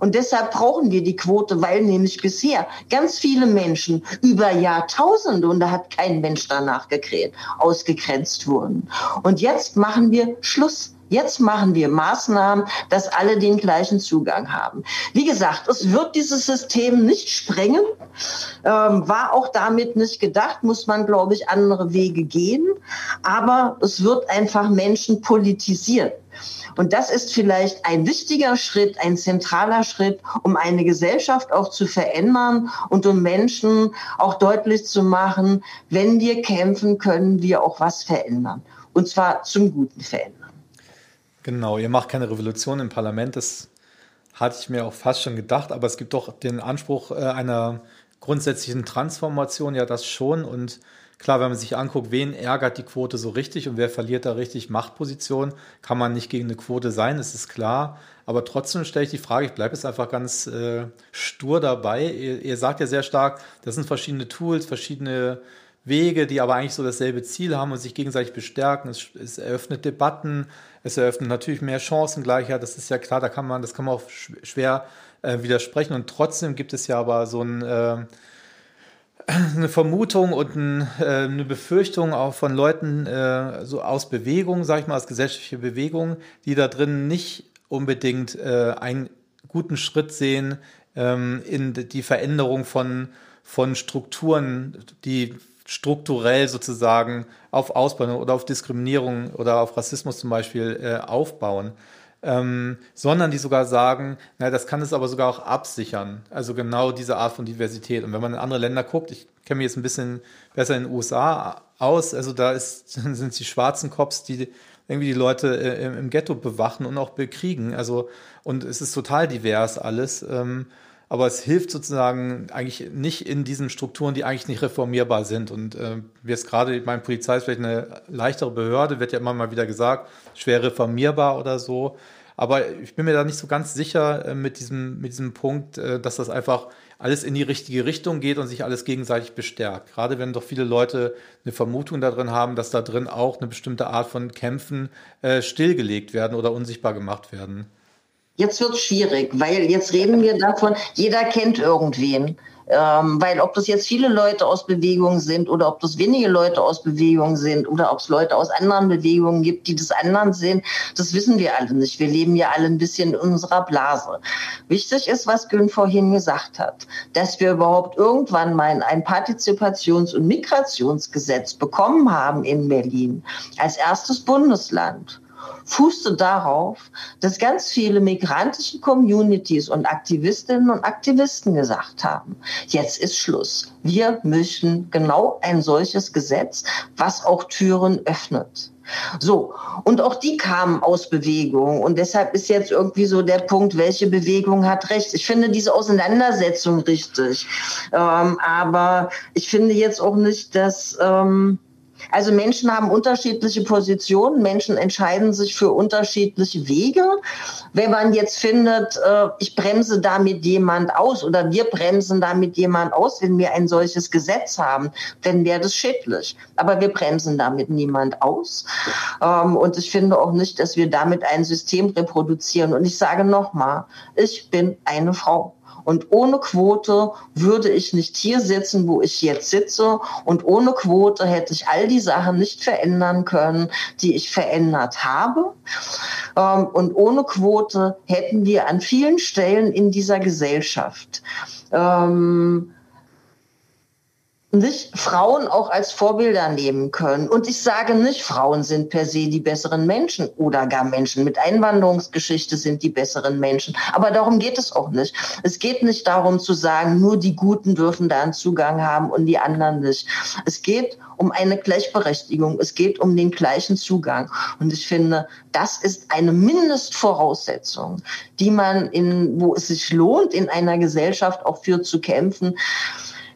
Und deshalb brauchen wir die Quote, weil nämlich bisher ganz viele Menschen über Jahrtausende, und da hat kein Mensch danach gekräht, ausgegrenzt wurden. Und jetzt machen wir Schluss. Jetzt machen wir Maßnahmen, dass alle den gleichen Zugang haben. Wie gesagt, es wird dieses System nicht sprengen, ähm, war auch damit nicht gedacht, muss man, glaube ich, andere Wege gehen. Aber es wird einfach Menschen politisieren. Und das ist vielleicht ein wichtiger Schritt, ein zentraler Schritt, um eine Gesellschaft auch zu verändern und um Menschen auch deutlich zu machen, wenn wir kämpfen, können wir auch was verändern. Und zwar zum Guten verändern. Genau, ihr macht keine Revolution im Parlament, das hatte ich mir auch fast schon gedacht, aber es gibt doch den Anspruch äh, einer grundsätzlichen Transformation, ja das schon. Und Klar, wenn man sich anguckt, wen ärgert die Quote so richtig und wer verliert da richtig Machtposition, kann man nicht gegen eine Quote sein, das ist klar. Aber trotzdem stelle ich die Frage, ich bleibe jetzt einfach ganz äh, stur dabei. Ihr, ihr, sagt ja sehr stark, das sind verschiedene Tools, verschiedene Wege, die aber eigentlich so dasselbe Ziel haben und sich gegenseitig bestärken. Es, es eröffnet Debatten, es eröffnet natürlich mehr Chancengleichheit, das ist ja klar, da kann man, das kann man auch schwer äh, widersprechen. Und trotzdem gibt es ja aber so ein äh, eine Vermutung und ein, äh, eine Befürchtung auch von Leuten äh, so aus Bewegung, sag ich mal, aus gesellschaftlicher Bewegung, die da drin nicht unbedingt äh, einen guten Schritt sehen ähm, in die Veränderung von, von Strukturen, die strukturell sozusagen auf Ausbildung oder auf Diskriminierung oder auf Rassismus zum Beispiel äh, aufbauen ähm, sondern die sogar sagen, na, das kann es aber sogar auch absichern. Also genau diese Art von Diversität. Und wenn man in andere Länder guckt, ich kenne mich jetzt ein bisschen besser in den USA aus, also da ist, sind die schwarzen Cops, die irgendwie die Leute äh, im Ghetto bewachen und auch bekriegen. Also, und es ist total divers alles. Ähm, aber es hilft sozusagen eigentlich nicht in diesen Strukturen, die eigentlich nicht reformierbar sind. Und äh, wie es gerade, ich meine, Polizei ist vielleicht eine leichtere Behörde, wird ja immer mal wieder gesagt, schwer reformierbar oder so. Aber ich bin mir da nicht so ganz sicher äh, mit, diesem, mit diesem Punkt, äh, dass das einfach alles in die richtige Richtung geht und sich alles gegenseitig bestärkt. Gerade wenn doch viele Leute eine Vermutung darin haben, dass da drin auch eine bestimmte Art von Kämpfen äh, stillgelegt werden oder unsichtbar gemacht werden. Jetzt wird es schwierig, weil jetzt reden wir davon, jeder kennt irgendwen. Ähm, weil ob das jetzt viele Leute aus Bewegungen sind oder ob das wenige Leute aus Bewegungen sind oder ob es Leute aus anderen Bewegungen gibt, die das anderen sehen, das wissen wir alle nicht. Wir leben ja alle ein bisschen in unserer Blase. Wichtig ist, was Gün vorhin gesagt hat, dass wir überhaupt irgendwann mal ein Partizipations- und Migrationsgesetz bekommen haben in Berlin als erstes Bundesland fußte darauf, dass ganz viele migrantische Communities und Aktivistinnen und Aktivisten gesagt haben, jetzt ist Schluss. Wir möchten genau ein solches Gesetz, was auch Türen öffnet. So, und auch die kamen aus Bewegung. Und deshalb ist jetzt irgendwie so der Punkt, welche Bewegung hat recht. Ich finde diese Auseinandersetzung richtig. Ähm, aber ich finde jetzt auch nicht, dass. Ähm, also Menschen haben unterschiedliche Positionen, Menschen entscheiden sich für unterschiedliche Wege. Wenn man jetzt findet, äh, ich bremse damit jemand aus oder wir bremsen damit jemand aus, wenn wir ein solches Gesetz haben, dann wäre das schädlich. Aber wir bremsen damit niemand aus. Ähm, und ich finde auch nicht, dass wir damit ein System reproduzieren. Und ich sage nochmal, ich bin eine Frau. Und ohne Quote würde ich nicht hier sitzen, wo ich jetzt sitze. Und ohne Quote hätte ich all die Sachen nicht verändern können, die ich verändert habe. Ähm, und ohne Quote hätten wir an vielen Stellen in dieser Gesellschaft ähm, nicht Frauen auch als Vorbilder nehmen können. Und ich sage nicht, Frauen sind per se die besseren Menschen oder gar Menschen mit Einwanderungsgeschichte sind die besseren Menschen. Aber darum geht es auch nicht. Es geht nicht darum zu sagen, nur die Guten dürfen da einen Zugang haben und die anderen nicht. Es geht um eine Gleichberechtigung. Es geht um den gleichen Zugang. Und ich finde, das ist eine Mindestvoraussetzung, die man in, wo es sich lohnt, in einer Gesellschaft auch für zu kämpfen.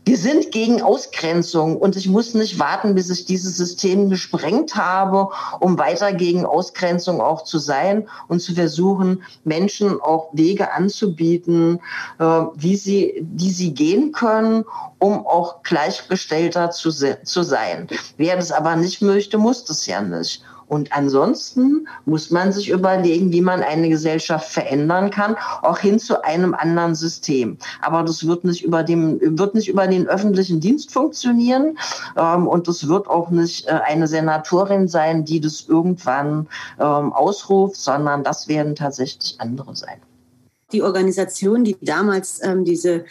Wir sind gegen Ausgrenzung und ich muss nicht warten, bis ich dieses System gesprengt habe, um weiter gegen Ausgrenzung auch zu sein und zu versuchen, Menschen auch Wege anzubieten, äh, wie sie, die sie gehen können, um auch gleichgestellter zu, zu sein. Wer das aber nicht möchte, muss das ja nicht. Und ansonsten muss man sich überlegen, wie man eine Gesellschaft verändern kann, auch hin zu einem anderen System. Aber das wird nicht über dem, wird nicht über den öffentlichen Dienst funktionieren. Ähm, und es wird auch nicht äh, eine Senatorin sein, die das irgendwann ähm, ausruft, sondern das werden tatsächlich andere sein. Die Organisationen, die damals ähm, diese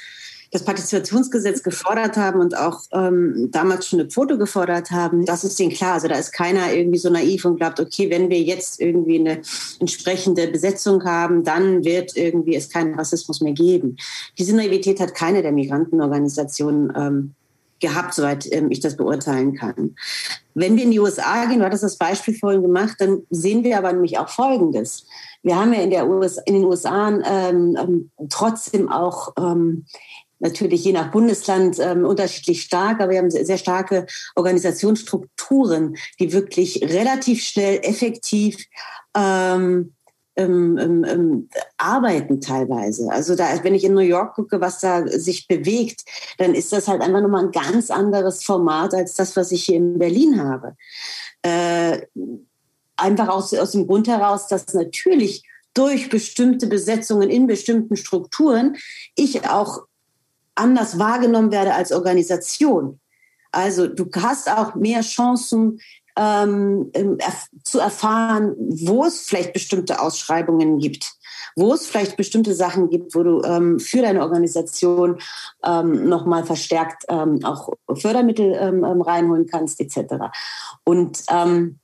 das Partizipationsgesetz gefordert haben und auch ähm, damals schon eine Foto gefordert haben, das ist denen klar. Also da ist keiner irgendwie so naiv und glaubt, okay, wenn wir jetzt irgendwie eine entsprechende Besetzung haben, dann wird irgendwie es keinen Rassismus mehr geben. Diese Naivität hat keine der Migrantenorganisationen ähm, gehabt, soweit ähm, ich das beurteilen kann. Wenn wir in die USA gehen, du hattest das Beispiel vorhin gemacht, dann sehen wir aber nämlich auch Folgendes. Wir haben ja in, der US, in den USA ähm, ähm, trotzdem auch ähm, natürlich je nach Bundesland ähm, unterschiedlich stark, aber wir haben sehr starke Organisationsstrukturen, die wirklich relativ schnell, effektiv ähm, ähm, ähm, ähm, arbeiten teilweise. Also da, wenn ich in New York gucke, was da sich bewegt, dann ist das halt einfach nochmal ein ganz anderes Format als das, was ich hier in Berlin habe. Äh, einfach aus, aus dem Grund heraus, dass natürlich durch bestimmte Besetzungen in bestimmten Strukturen ich auch anders wahrgenommen werde als Organisation. Also du hast auch mehr Chancen ähm, zu erfahren, wo es vielleicht bestimmte Ausschreibungen gibt, wo es vielleicht bestimmte Sachen gibt, wo du ähm, für deine Organisation ähm, nochmal verstärkt ähm, auch Fördermittel ähm, ähm, reinholen kannst, etc. Und ähm,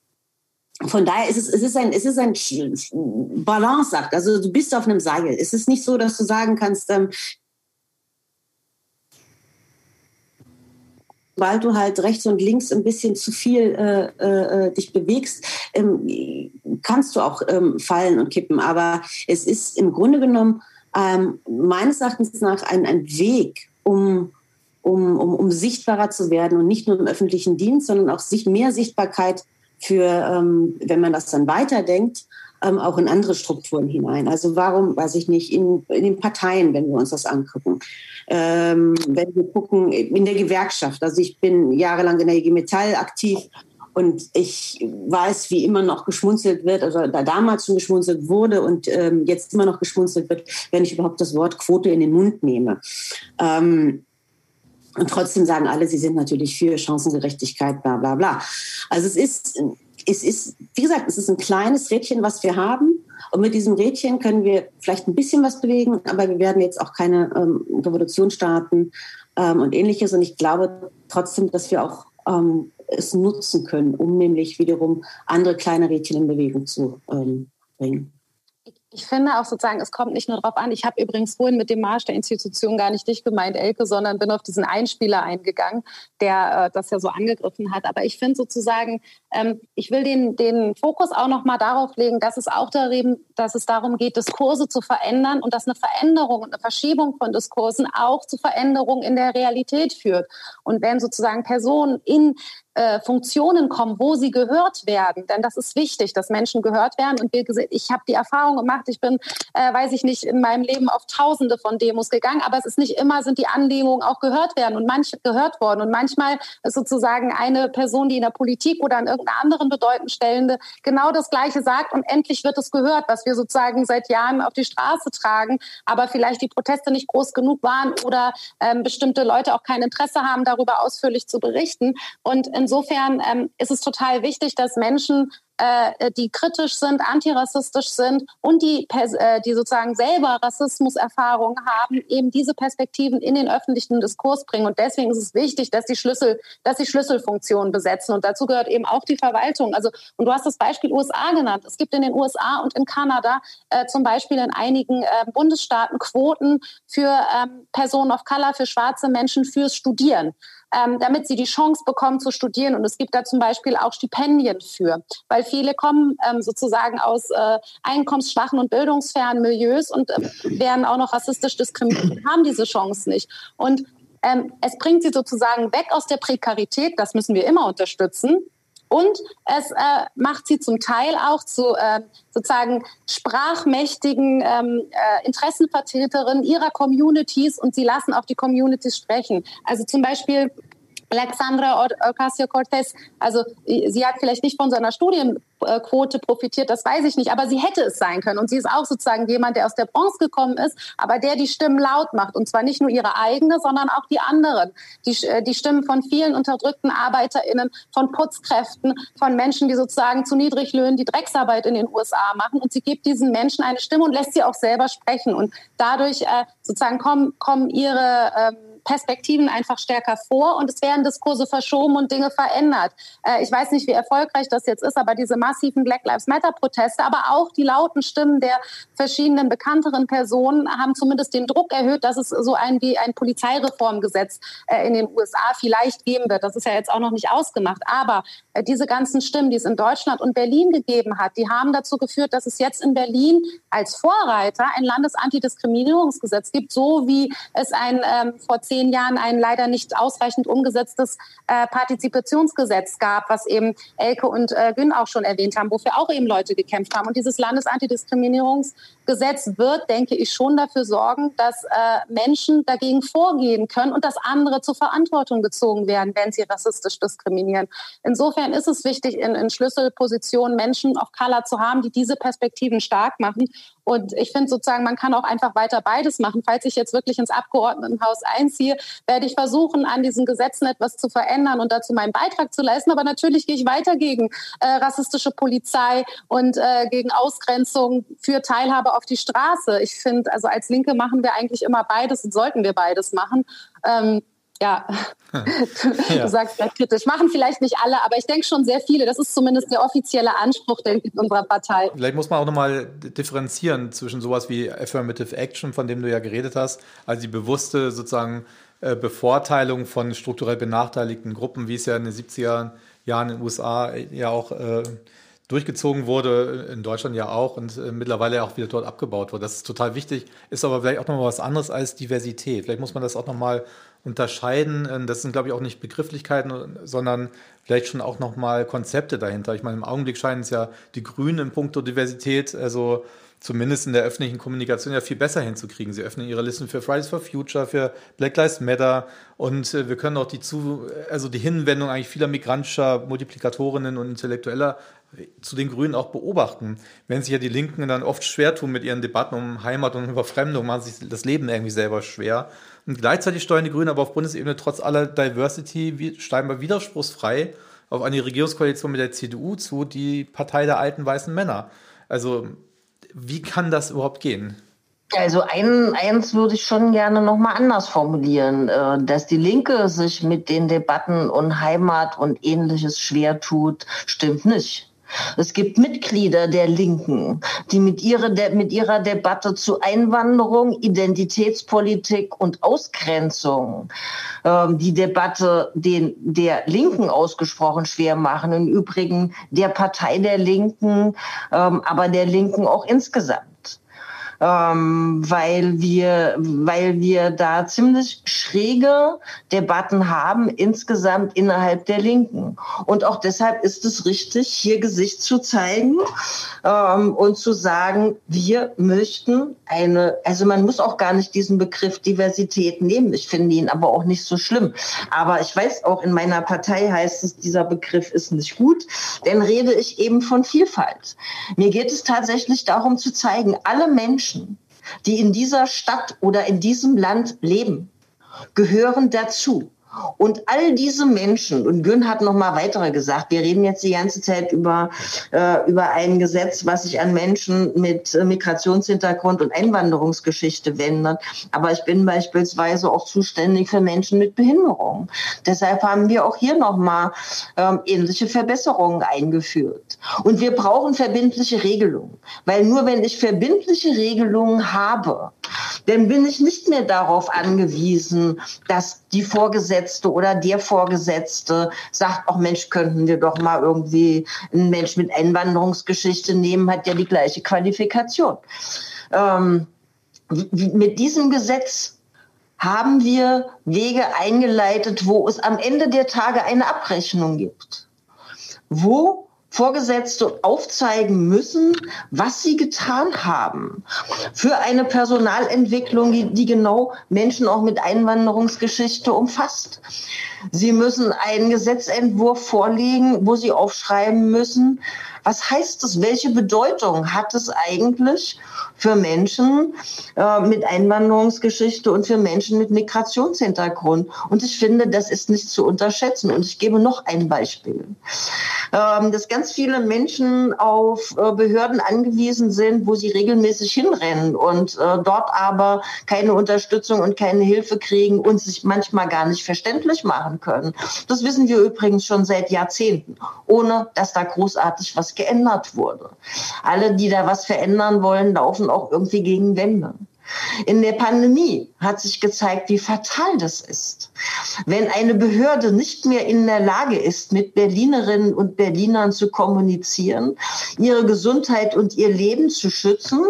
von daher ist es, es ist ein, es ist ein Balanceakt. Also du bist auf einem Seil. Es ist nicht so, dass du sagen kannst, ähm, weil du halt rechts und links ein bisschen zu viel äh, äh, dich bewegst, ähm, kannst du auch ähm, fallen und kippen. Aber es ist im Grunde genommen ähm, meines Erachtens nach ein, ein Weg, um, um, um, um sichtbarer zu werden und nicht nur im öffentlichen Dienst, sondern auch sich mehr Sichtbarkeit für, ähm, wenn man das dann weiterdenkt, ähm, auch in andere Strukturen hinein. Also warum, weiß ich nicht, in, in den Parteien, wenn wir uns das angucken. Ähm, wenn wir gucken, in der Gewerkschaft. Also ich bin jahrelang in der IG Metall aktiv und ich weiß, wie immer noch geschmunzelt wird, also da damals schon geschmunzelt wurde und ähm, jetzt immer noch geschmunzelt wird, wenn ich überhaupt das Wort Quote in den Mund nehme. Ähm, und trotzdem sagen alle, sie sind natürlich für Chancengerechtigkeit, bla bla bla. Also es ist es ist, wie gesagt, es ist ein kleines Rädchen, was wir haben. Und mit diesem Rädchen können wir vielleicht ein bisschen was bewegen, aber wir werden jetzt auch keine ähm, Revolution starten ähm, und ähnliches. Und ich glaube trotzdem, dass wir auch ähm, es nutzen können, um nämlich wiederum andere kleine Rädchen in Bewegung zu ähm, bringen. Ich finde auch sozusagen, es kommt nicht nur darauf an. Ich habe übrigens vorhin mit dem Marsch der Institution gar nicht dich gemeint, Elke, sondern bin auf diesen Einspieler eingegangen, der äh, das ja so angegriffen hat. Aber ich finde sozusagen, ähm, ich will den, den Fokus auch noch mal darauf legen, dass es auch darum, dass es darum geht, Diskurse zu verändern und dass eine Veränderung und eine Verschiebung von Diskursen auch zu Veränderungen in der Realität führt. Und wenn sozusagen Personen in äh, Funktionen kommen, wo sie gehört werden. Denn das ist wichtig, dass Menschen gehört werden. Und ich habe die Erfahrung gemacht, ich bin, äh, weiß ich nicht, in meinem Leben auf Tausende von Demos gegangen, aber es ist nicht immer, sind die Anlegungen auch gehört werden und manch gehört worden. Und manchmal ist sozusagen eine Person, die in der Politik oder an irgendeiner anderen bedeutenden Stellende genau das Gleiche sagt und endlich wird es gehört, was wir sozusagen seit Jahren auf die Straße tragen, aber vielleicht die Proteste nicht groß genug waren oder ähm, bestimmte Leute auch kein Interesse haben, darüber ausführlich zu berichten. Und in insofern ähm, ist es total wichtig, dass Menschen äh, die kritisch sind, antirassistisch sind und die, äh, die sozusagen selber Rassismuserfahrungen haben, eben diese Perspektiven in den öffentlichen Diskurs bringen. Und deswegen ist es wichtig, dass die Schlüssel, dass die Schlüsselfunktionen besetzen. Und dazu gehört eben auch die Verwaltung. Also, und du hast das Beispiel USA genannt. Es gibt in den USA und in Kanada äh, zum Beispiel in einigen äh, Bundesstaaten Quoten für ähm, Personen of Color, für schwarze Menschen fürs Studieren ähm, damit sie die Chance bekommen zu studieren. Und es gibt da zum Beispiel auch Stipendien für, weil viele kommen ähm, sozusagen aus äh, einkommensschwachen und bildungsfernen Milieus und äh, werden auch noch rassistisch diskriminiert, haben diese Chance nicht. Und ähm, es bringt sie sozusagen weg aus der Prekarität, das müssen wir immer unterstützen, und es äh, macht sie zum Teil auch zu äh, sozusagen sprachmächtigen ähm, äh, Interessenvertreterinnen ihrer Communities und sie lassen auch die Communities sprechen. Also zum Beispiel Alexandra Ocasio-Cortez, also sie hat vielleicht nicht von seiner Studienquote profitiert, das weiß ich nicht, aber sie hätte es sein können. Und sie ist auch sozusagen jemand, der aus der Bronze gekommen ist, aber der die Stimmen laut macht. Und zwar nicht nur ihre eigene, sondern auch die anderen. Die, äh, die Stimmen von vielen unterdrückten ArbeiterInnen, von Putzkräften, von Menschen, die sozusagen zu Niedriglöhnen die Drecksarbeit in den USA machen. Und sie gibt diesen Menschen eine Stimme und lässt sie auch selber sprechen. Und dadurch äh, sozusagen kommen, kommen ihre ähm, Perspektiven einfach stärker vor und es werden Diskurse verschoben und Dinge verändert. Äh, ich weiß nicht, wie erfolgreich das jetzt ist, aber diese massiven Black Lives Matter Proteste, aber auch die lauten Stimmen der verschiedenen bekannteren Personen haben zumindest den Druck erhöht, dass es so ein wie ein Polizeireformgesetz äh, in den USA vielleicht geben wird. Das ist ja jetzt auch noch nicht ausgemacht. Aber äh, diese ganzen Stimmen, die es in Deutschland und Berlin gegeben hat, die haben dazu geführt, dass es jetzt in Berlin als Vorreiter ein Landesantidiskriminierungsgesetz gibt, so wie es ein ähm, vor zehn zehn Jahren ein leider nicht ausreichend umgesetztes äh, Partizipationsgesetz gab, was eben Elke und äh, Gün auch schon erwähnt haben, wofür auch eben Leute gekämpft haben. Und dieses Landesantidiskriminierungsgesetz wird, denke ich, schon dafür sorgen, dass äh, Menschen dagegen vorgehen können und dass andere zur Verantwortung gezogen werden, wenn sie rassistisch diskriminieren. Insofern ist es wichtig, in, in Schlüsselpositionen Menschen of Color zu haben, die diese Perspektiven stark machen und ich finde sozusagen, man kann auch einfach weiter beides machen. Falls ich jetzt wirklich ins Abgeordnetenhaus einziehe, werde ich versuchen, an diesen Gesetzen etwas zu verändern und dazu meinen Beitrag zu leisten. Aber natürlich gehe ich weiter gegen äh, rassistische Polizei und äh, gegen Ausgrenzung für Teilhabe auf die Straße. Ich finde, also als Linke machen wir eigentlich immer beides und sollten wir beides machen. Ähm, ja, du ja. sagst ja kritisch. Machen vielleicht nicht alle, aber ich denke schon sehr viele. Das ist zumindest der offizielle Anspruch ich, unserer Partei. Vielleicht muss man auch nochmal differenzieren zwischen sowas wie Affirmative Action, von dem du ja geredet hast, also die bewusste sozusagen äh, Bevorteilung von strukturell benachteiligten Gruppen, wie es ja in den 70er Jahren in den USA ja auch äh, durchgezogen wurde, in Deutschland ja auch und äh, mittlerweile auch wieder dort abgebaut wurde. Das ist total wichtig, ist aber vielleicht auch nochmal was anderes als Diversität. Vielleicht muss man das auch nochmal unterscheiden. Ähm, das sind, glaube ich, auch nicht Begrifflichkeiten, sondern vielleicht schon auch nochmal Konzepte dahinter. Ich meine, im Augenblick scheinen es ja die Grünen in puncto Diversität, also zumindest in der öffentlichen Kommunikation ja viel besser hinzukriegen. Sie öffnen ihre Listen für Fridays for Future, für Black Lives Matter und äh, wir können auch die zu, also die Hinwendung eigentlich vieler migrantischer Multiplikatorinnen und Intellektueller zu den Grünen auch beobachten. Wenn sich ja die Linken dann oft schwer tun mit ihren Debatten um Heimat und Überfremdung, machen sich das Leben irgendwie selber schwer. Und gleichzeitig steuern die Grünen aber auf Bundesebene trotz aller Diversity scheinbar widerspruchsfrei auf eine Regierungskoalition mit der CDU zu, die Partei der alten weißen Männer. Also wie kann das überhaupt gehen? Also ein, eins würde ich schon gerne nochmal anders formulieren, äh, dass die Linke sich mit den Debatten um Heimat und ähnliches schwer tut, stimmt nicht. Es gibt Mitglieder der Linken, die mit ihrer, mit ihrer Debatte zu Einwanderung, Identitätspolitik und Ausgrenzung ähm, die Debatte den, der Linken ausgesprochen schwer machen. Im Übrigen der Partei der Linken, ähm, aber der Linken auch insgesamt ähm, weil wir, weil wir da ziemlich schräge Debatten haben insgesamt innerhalb der Linken. Und auch deshalb ist es richtig, hier Gesicht zu zeigen ähm, und zu sagen, wir möchten eine, also man muss auch gar nicht diesen Begriff Diversität nehmen. Ich finde ihn aber auch nicht so schlimm. Aber ich weiß auch, in meiner Partei heißt es, dieser Begriff ist nicht gut. Denn rede ich eben von Vielfalt. Mir geht es tatsächlich darum zu zeigen, alle Menschen, die in dieser Stadt oder in diesem Land leben, gehören dazu. Und all diese Menschen, und Gün hat noch mal weitere gesagt, wir reden jetzt die ganze Zeit über, äh, über ein Gesetz, was sich an Menschen mit äh, Migrationshintergrund und Einwanderungsgeschichte wendet. Aber ich bin beispielsweise auch zuständig für Menschen mit Behinderung. Deshalb haben wir auch hier noch mal ähm, ähnliche Verbesserungen eingeführt. Und wir brauchen verbindliche Regelungen, weil nur wenn ich verbindliche Regelungen habe, dann bin ich nicht mehr darauf angewiesen, dass die Vorgesetzte oder der Vorgesetzte sagt, ach Mensch, könnten wir doch mal irgendwie einen Mensch mit Einwanderungsgeschichte nehmen, hat ja die gleiche Qualifikation. Ähm, mit diesem Gesetz haben wir Wege eingeleitet, wo es am Ende der Tage eine Abrechnung gibt. Wo Vorgesetzte aufzeigen müssen, was sie getan haben für eine Personalentwicklung, die, die genau Menschen auch mit Einwanderungsgeschichte umfasst. Sie müssen einen Gesetzentwurf vorlegen, wo Sie aufschreiben müssen, was heißt das? Welche Bedeutung hat es eigentlich für Menschen äh, mit Einwanderungsgeschichte und für Menschen mit Migrationshintergrund? Und ich finde, das ist nicht zu unterschätzen. Und ich gebe noch ein Beispiel. Ähm, dass ganz viele Menschen auf äh, Behörden angewiesen sind, wo sie regelmäßig hinrennen und äh, dort aber keine Unterstützung und keine Hilfe kriegen und sich manchmal gar nicht verständlich machen können. Das wissen wir übrigens schon seit Jahrzehnten, ohne dass da großartig was geändert wurde. Alle, die da was verändern wollen, laufen auch irgendwie gegen Wände. In der Pandemie hat sich gezeigt, wie fatal das ist. Wenn eine Behörde nicht mehr in der Lage ist, mit Berlinerinnen und Berlinern zu kommunizieren, ihre Gesundheit und ihr Leben zu schützen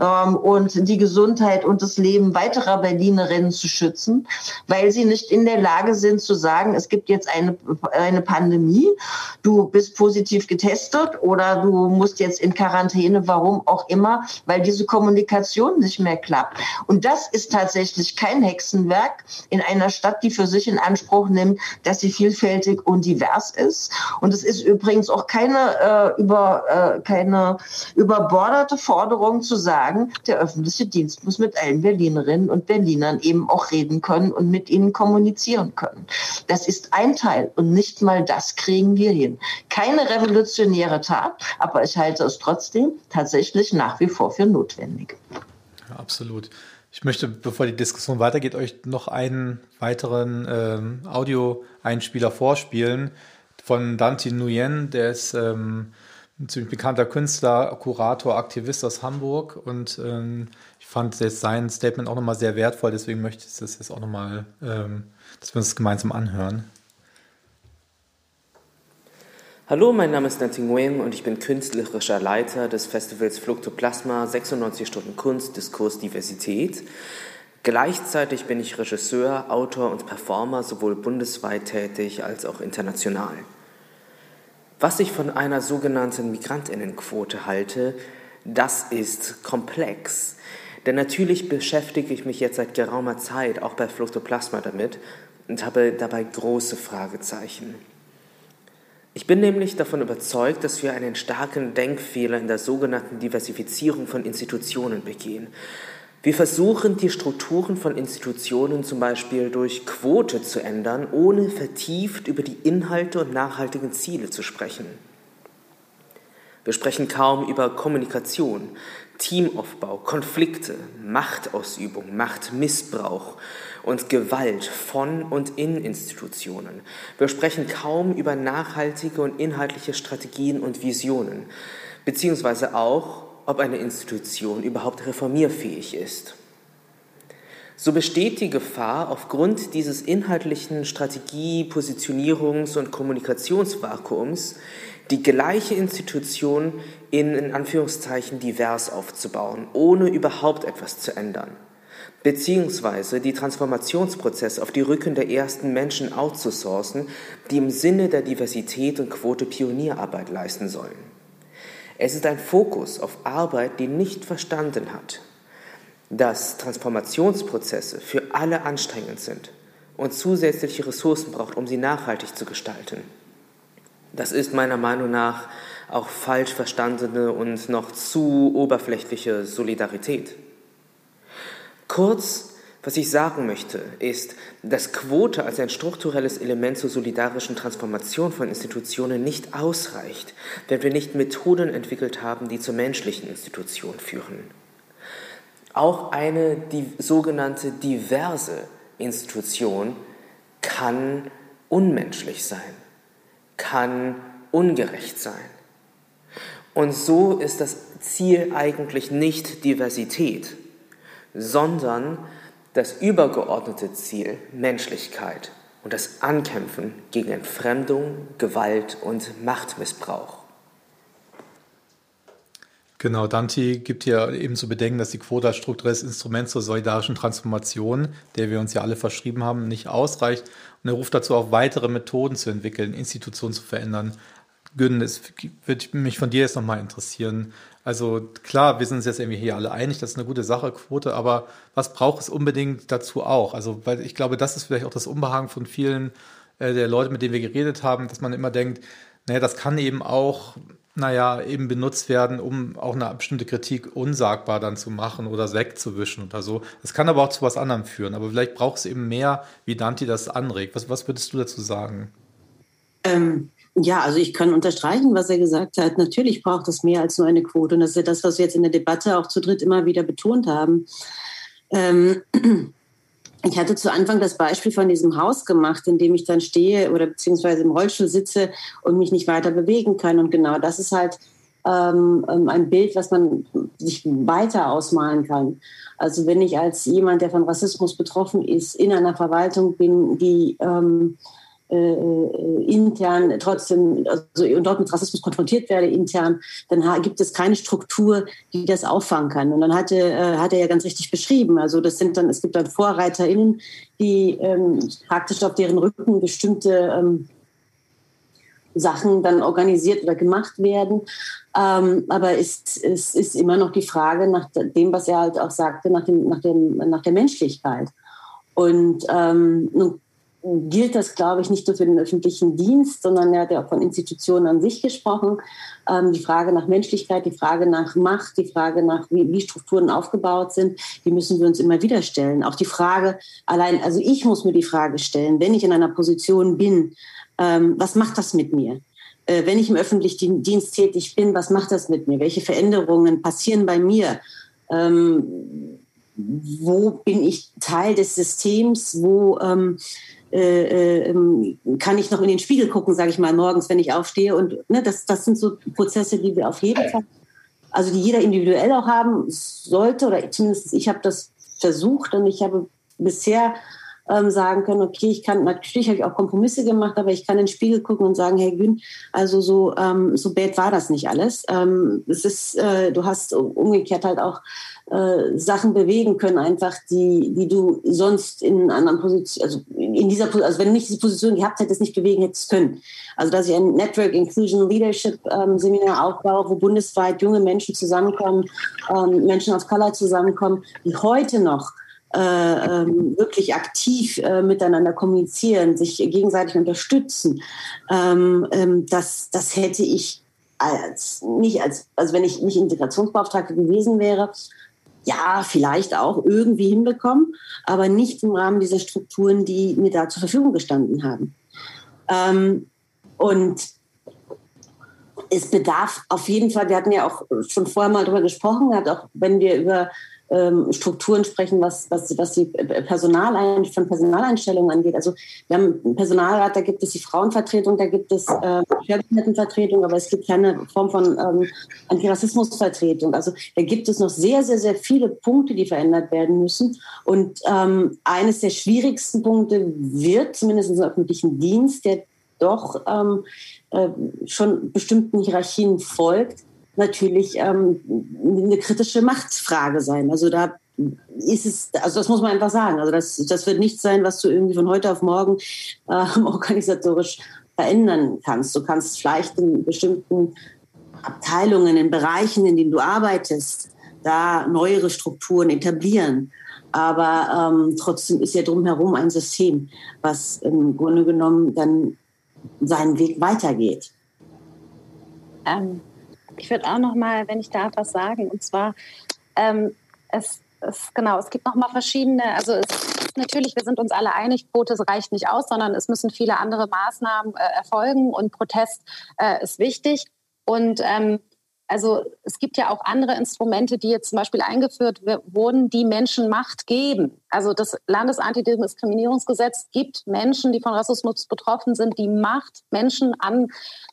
ähm, und die Gesundheit und das Leben weiterer Berlinerinnen zu schützen, weil sie nicht in der Lage sind zu sagen, es gibt jetzt eine, eine Pandemie, du bist positiv getestet oder du musst jetzt in Quarantäne, warum auch immer, weil diese Kommunikation nicht mehr klappt klappt. Und das ist tatsächlich kein Hexenwerk in einer Stadt, die für sich in Anspruch nimmt, dass sie vielfältig und divers ist. Und es ist übrigens auch keine, äh, über, äh, keine überborderte Forderung zu sagen, der öffentliche Dienst muss mit allen Berlinerinnen und Berlinern eben auch reden können und mit ihnen kommunizieren können. Das ist ein Teil und nicht mal das kriegen wir hin. Keine revolutionäre Tat, aber ich halte es trotzdem tatsächlich nach wie vor für notwendig absolut. Ich möchte, bevor die Diskussion weitergeht, euch noch einen weiteren ähm, Audio-Einspieler vorspielen von Dante Nguyen, der ist ähm, ein ziemlich bekannter Künstler, Kurator, Aktivist aus Hamburg und ähm, ich fand jetzt sein Statement auch nochmal sehr wertvoll, deswegen möchte ich das jetzt auch nochmal, ähm, dass wir uns gemeinsam anhören. Hallo, mein Name ist Nanting Nguyen und ich bin künstlerischer Leiter des Festivals Fluktoplasma 96 Stunden Kunst, Diskurs, Diversität. Gleichzeitig bin ich Regisseur, Autor und Performer sowohl bundesweit tätig als auch international. Was ich von einer sogenannten Migrantinnenquote halte, das ist komplex. Denn natürlich beschäftige ich mich jetzt seit geraumer Zeit auch bei Fluktoplasma damit und habe dabei große Fragezeichen. Ich bin nämlich davon überzeugt, dass wir einen starken Denkfehler in der sogenannten Diversifizierung von Institutionen begehen. Wir versuchen, die Strukturen von Institutionen zum Beispiel durch Quote zu ändern, ohne vertieft über die Inhalte und nachhaltigen Ziele zu sprechen. Wir sprechen kaum über Kommunikation, Teamaufbau, Konflikte, Machtausübung, Machtmissbrauch und Gewalt von und in Institutionen. Wir sprechen kaum über nachhaltige und inhaltliche Strategien und Visionen, beziehungsweise auch, ob eine Institution überhaupt reformierfähig ist. So besteht die Gefahr, aufgrund dieses inhaltlichen Strategie-, Positionierungs- und Kommunikationsvakuums die gleiche Institution in, in Anführungszeichen divers aufzubauen, ohne überhaupt etwas zu ändern beziehungsweise die Transformationsprozesse auf die Rücken der ersten Menschen outzusourcen, die im Sinne der Diversität und Quote Pionierarbeit leisten sollen. Es ist ein Fokus auf Arbeit, die nicht verstanden hat, dass Transformationsprozesse für alle anstrengend sind und zusätzliche Ressourcen braucht, um sie nachhaltig zu gestalten. Das ist meiner Meinung nach auch falsch verstandene und noch zu oberflächliche Solidarität. Kurz, was ich sagen möchte, ist, dass Quote als ein strukturelles Element zur solidarischen Transformation von Institutionen nicht ausreicht, wenn wir nicht Methoden entwickelt haben, die zur menschlichen Institution führen. Auch eine die sogenannte diverse Institution kann unmenschlich sein, kann ungerecht sein. Und so ist das Ziel eigentlich nicht Diversität, sondern das übergeordnete Ziel Menschlichkeit und das Ankämpfen gegen Entfremdung, Gewalt und Machtmissbrauch. Genau, Dante gibt hier eben zu bedenken, dass die Quote als strukturelles Instrument zur solidarischen Transformation, der wir uns ja alle verschrieben haben, nicht ausreicht. Und er ruft dazu auf, weitere Methoden zu entwickeln, Institutionen zu verändern, Gün, es würde mich von dir jetzt nochmal interessieren. Also klar, wir sind uns jetzt irgendwie hier alle einig, das ist eine gute Sache, Quote, aber was braucht es unbedingt dazu auch? Also, weil ich glaube, das ist vielleicht auch das Unbehagen von vielen äh, der Leute, mit denen wir geredet haben, dass man immer denkt, naja, das kann eben auch, naja, eben benutzt werden, um auch eine bestimmte Kritik unsagbar dann zu machen oder wegzuwischen oder so. Es kann aber auch zu was anderem führen. Aber vielleicht braucht es eben mehr, wie Dante das anregt. Was, was würdest du dazu sagen? Ähm, ja, also ich kann unterstreichen, was er gesagt hat. Natürlich braucht es mehr als nur eine Quote. Und das ist ja das, was wir jetzt in der Debatte auch zu dritt immer wieder betont haben. Ähm, ich hatte zu Anfang das Beispiel von diesem Haus gemacht, in dem ich dann stehe oder beziehungsweise im Rollstuhl sitze und mich nicht weiter bewegen kann. Und genau das ist halt ähm, ähm ein Bild, was man sich weiter ausmalen kann. Also wenn ich als jemand, der von Rassismus betroffen ist, in einer Verwaltung bin, die ähm, äh, äh, intern trotzdem also, und dort mit Rassismus konfrontiert werde intern, dann gibt es keine Struktur, die das auffangen kann. Und dann hatte, äh, hat er ja ganz richtig beschrieben. Also das sind dann, es gibt dann VorreiterInnen, die ähm, praktisch auf deren Rücken bestimmte ähm, Sachen dann organisiert oder gemacht werden. Ähm, aber es, es ist immer noch die Frage nach dem, was er halt auch sagte, nach, dem, nach, dem, nach der Menschlichkeit. Und ähm, gilt das, glaube ich, nicht nur für den öffentlichen Dienst, sondern er hat ja auch von Institutionen an sich gesprochen. Ähm, die Frage nach Menschlichkeit, die Frage nach Macht, die Frage nach, wie, wie, Strukturen aufgebaut sind, die müssen wir uns immer wieder stellen. Auch die Frage, allein, also ich muss mir die Frage stellen, wenn ich in einer Position bin, ähm, was macht das mit mir? Äh, wenn ich im öffentlichen Dienst tätig bin, was macht das mit mir? Welche Veränderungen passieren bei mir? Ähm, wo bin ich Teil des Systems? Wo ähm, äh, äh, kann ich noch in den Spiegel gucken, sage ich mal, morgens, wenn ich aufstehe. Und ne, das, das sind so Prozesse, die wir auf jeden Fall, also die jeder individuell auch haben sollte, oder zumindest ich habe das versucht und ich habe bisher ähm, sagen können, okay, ich kann, natürlich habe ich auch Kompromisse gemacht, aber ich kann in den Spiegel gucken und sagen, hey Gün, also so, ähm, so bad war das nicht alles. Ähm, es ist, äh, du hast umgekehrt halt auch äh, Sachen bewegen können, einfach, die, die du sonst in anderen Positionen, also in dieser Position, also wenn du nicht diese Position gehabt hättest, nicht bewegen hättest können. Also dass ich ein Network Inclusion Leadership ähm, Seminar aufbaue, wo bundesweit junge Menschen zusammenkommen, ähm, Menschen of Color zusammenkommen, die heute noch äh, ähm, wirklich aktiv äh, miteinander kommunizieren, sich gegenseitig unterstützen, ähm, ähm, das, das hätte ich als nicht als, also wenn ich nicht Integrationsbeauftragte gewesen wäre, ja, vielleicht auch irgendwie hinbekommen, aber nicht im Rahmen dieser Strukturen, die mir da zur Verfügung gestanden haben. Ähm, und es bedarf auf jeden Fall, wir hatten ja auch schon vorher mal darüber gesprochen, auch wenn wir über Strukturen sprechen, was, was, was die Personal von Personaleinstellungen angeht. Also wir haben einen Personalrat, da gibt es die Frauenvertretung, da gibt es äh, Schwerbehindertenvertretung, aber es gibt keine Form von ähm, Antirassismusvertretung. Also da gibt es noch sehr, sehr, sehr viele Punkte, die verändert werden müssen. Und ähm, eines der schwierigsten Punkte wird, zumindest im öffentlichen Dienst, der doch ähm, äh, schon bestimmten Hierarchien folgt, natürlich ähm, eine kritische Machtfrage sein. Also da ist es, also das muss man einfach sagen. Also das, das wird nichts sein, was du irgendwie von heute auf morgen äh, organisatorisch verändern kannst. Du kannst vielleicht in bestimmten Abteilungen, in Bereichen, in denen du arbeitest, da neuere Strukturen etablieren. Aber ähm, trotzdem ist ja drumherum ein System, was im Grunde genommen dann seinen Weg weitergeht. Ähm, ich würde auch noch mal, wenn ich darf, was sagen. Und zwar, ähm, es, es, genau, es gibt noch mal verschiedene, also es, natürlich, wir sind uns alle einig, Quote reicht nicht aus, sondern es müssen viele andere Maßnahmen äh, erfolgen und Protest äh, ist wichtig. Und ähm, also es gibt ja auch andere Instrumente, die jetzt zum Beispiel eingeführt wurden, die Menschen Macht geben. Also das Landesantidiskriminierungsgesetz gibt Menschen, die von Rassismus betroffen sind, die Macht, Menschen an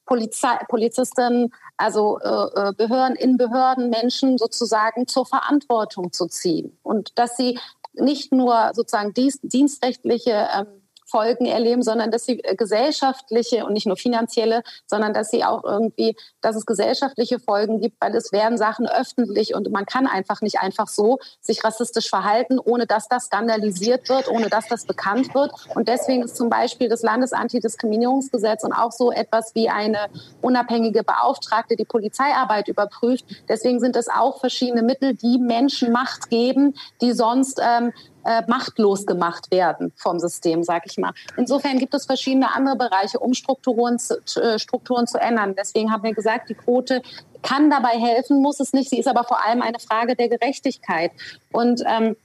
Polizei, Polizisten, also äh, äh, Behörden, in Behörden Menschen sozusagen zur Verantwortung zu ziehen. Und dass sie nicht nur sozusagen dienstrechtliche ähm, Folgen erleben, sondern dass sie äh, gesellschaftliche und nicht nur finanzielle, sondern dass sie auch irgendwie, dass es gesellschaftliche Folgen gibt, weil es werden Sachen öffentlich und man kann einfach nicht einfach so sich rassistisch verhalten, ohne dass das skandalisiert wird, ohne dass das bekannt wird. Und deswegen ist zum Beispiel das Landesantidiskriminierungsgesetz und auch so etwas wie eine unabhängige Beauftragte, die Polizeiarbeit überprüft. Deswegen sind es auch verschiedene Mittel, die Menschen Macht geben, die sonst ähm, äh, machtlos gemacht werden vom System, sag ich mal. Insofern gibt es verschiedene andere Bereiche, um Strukturen zu, äh, Strukturen zu ändern. Deswegen haben wir gesagt, die Quote kann dabei helfen, muss es nicht. Sie ist aber vor allem eine Frage der Gerechtigkeit. Und ähm,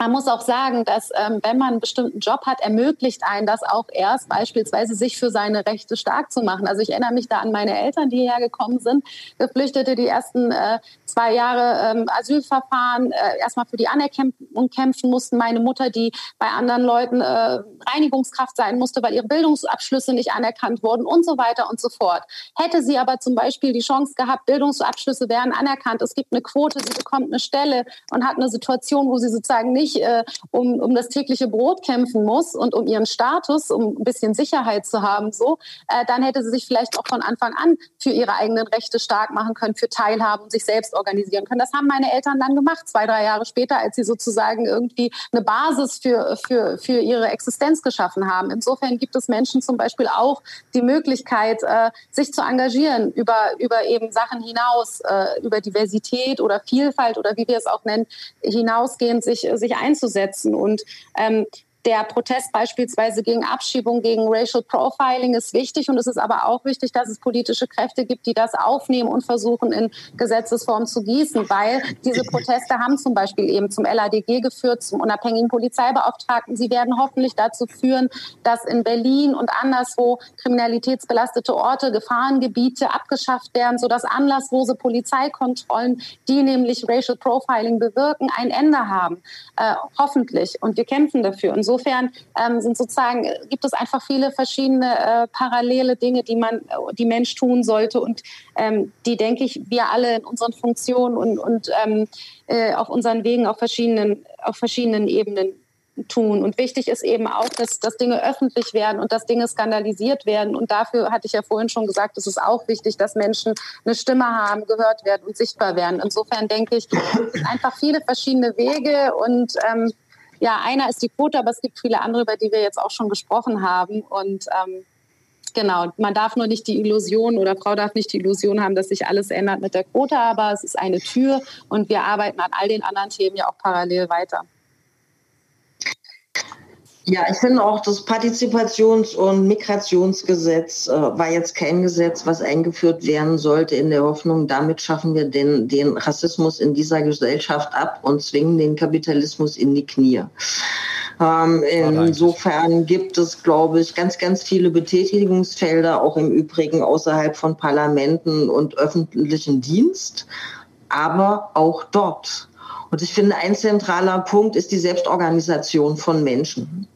man muss auch sagen, dass ähm, wenn man einen bestimmten Job hat, ermöglicht einen das auch erst beispielsweise sich für seine Rechte stark zu machen. Also ich erinnere mich da an meine Eltern, die hierher gekommen sind, Geflüchtete, die ersten äh, zwei Jahre ähm, Asylverfahren äh, erstmal für die Anerkennung kämpfen mussten. Meine Mutter, die bei anderen Leuten äh, Reinigungskraft sein musste, weil ihre Bildungsabschlüsse nicht anerkannt wurden und so weiter und so fort. Hätte sie aber zum Beispiel die Chance gehabt, Bildungsabschlüsse werden anerkannt, es gibt eine Quote, sie bekommt eine Stelle und hat eine Situation, wo sie sozusagen nicht nicht äh, um, um das tägliche Brot kämpfen muss und um ihren Status, um ein bisschen Sicherheit zu haben, so, äh, dann hätte sie sich vielleicht auch von Anfang an für ihre eigenen Rechte stark machen können, für Teilhabe und sich selbst organisieren können. Das haben meine Eltern dann gemacht, zwei, drei Jahre später, als sie sozusagen irgendwie eine Basis für, für, für ihre Existenz geschaffen haben. Insofern gibt es Menschen zum Beispiel auch die Möglichkeit, äh, sich zu engagieren über, über eben Sachen hinaus, äh, über Diversität oder Vielfalt oder wie wir es auch nennen, hinausgehend sich, sich einzusetzen. Und ähm, der Protest beispielsweise gegen Abschiebung, gegen Racial Profiling ist wichtig und es ist aber auch wichtig, dass es politische Kräfte gibt, die das aufnehmen und versuchen in Gesetzesform zu gießen, weil diese Proteste haben zum Beispiel eben zum LADG geführt, zum unabhängigen Polizeibeauftragten. Sie werden hoffentlich dazu führen, dass in Berlin und anderswo kriminalitätsbelastete Orte, Gefahrengebiete abgeschafft werden, sodass anlasslose Polizeikontrollen, die nämlich Racial Profiling bewirken, ein Ende haben. Äh, hoffentlich. Und wir kämpfen dafür. Und insofern ähm, sind sozusagen, gibt es einfach viele verschiedene äh, parallele Dinge, die man, die Mensch tun sollte und ähm, die, denke ich, wir alle in unseren Funktionen und, und ähm, äh, auf unseren Wegen auf verschiedenen, auf verschiedenen Ebenen tun. Und wichtig ist eben auch, dass, dass Dinge öffentlich werden und dass Dinge skandalisiert werden. Und dafür hatte ich ja vorhin schon gesagt, es ist auch wichtig, dass Menschen eine Stimme haben, gehört werden und sichtbar werden. Insofern denke ich, es sind einfach viele verschiedene Wege und ähm, ja, einer ist die Quote, aber es gibt viele andere, über die wir jetzt auch schon gesprochen haben. Und ähm, genau, man darf nur nicht die Illusion oder Frau darf nicht die Illusion haben, dass sich alles ändert mit der Quote, aber es ist eine Tür und wir arbeiten an all den anderen Themen ja auch parallel weiter. Ja, ich finde auch, das Partizipations- und Migrationsgesetz äh, war jetzt kein Gesetz, was eingeführt werden sollte in der Hoffnung, damit schaffen wir den, den Rassismus in dieser Gesellschaft ab und zwingen den Kapitalismus in die Knie. Ähm, insofern gibt es, glaube ich, ganz, ganz viele Betätigungsfelder, auch im Übrigen außerhalb von Parlamenten und öffentlichen Dienst, aber auch dort und ich finde, ein zentraler Punkt ist die Selbstorganisation von Menschen.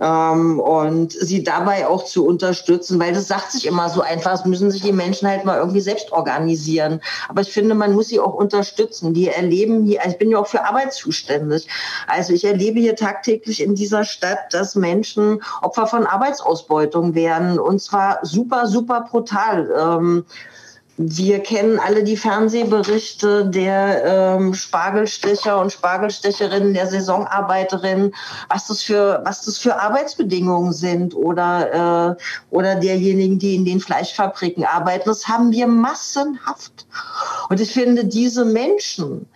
Ähm, und sie dabei auch zu unterstützen, weil das sagt sich immer so einfach, es müssen sich die Menschen halt mal irgendwie selbst organisieren. Aber ich finde, man muss sie auch unterstützen. Die erleben hier, also ich bin ja auch für Arbeit zuständig. Also ich erlebe hier tagtäglich in dieser Stadt, dass Menschen Opfer von Arbeitsausbeutung werden und zwar super, super brutal. Ähm, wir kennen alle die Fernsehberichte der ähm, Spargelstecher und Spargelstecherinnen, der Saisonarbeiterinnen, was das für was das für Arbeitsbedingungen sind oder äh, oder derjenigen, die in den Fleischfabriken arbeiten. Das haben wir massenhaft. Und ich finde, diese Menschen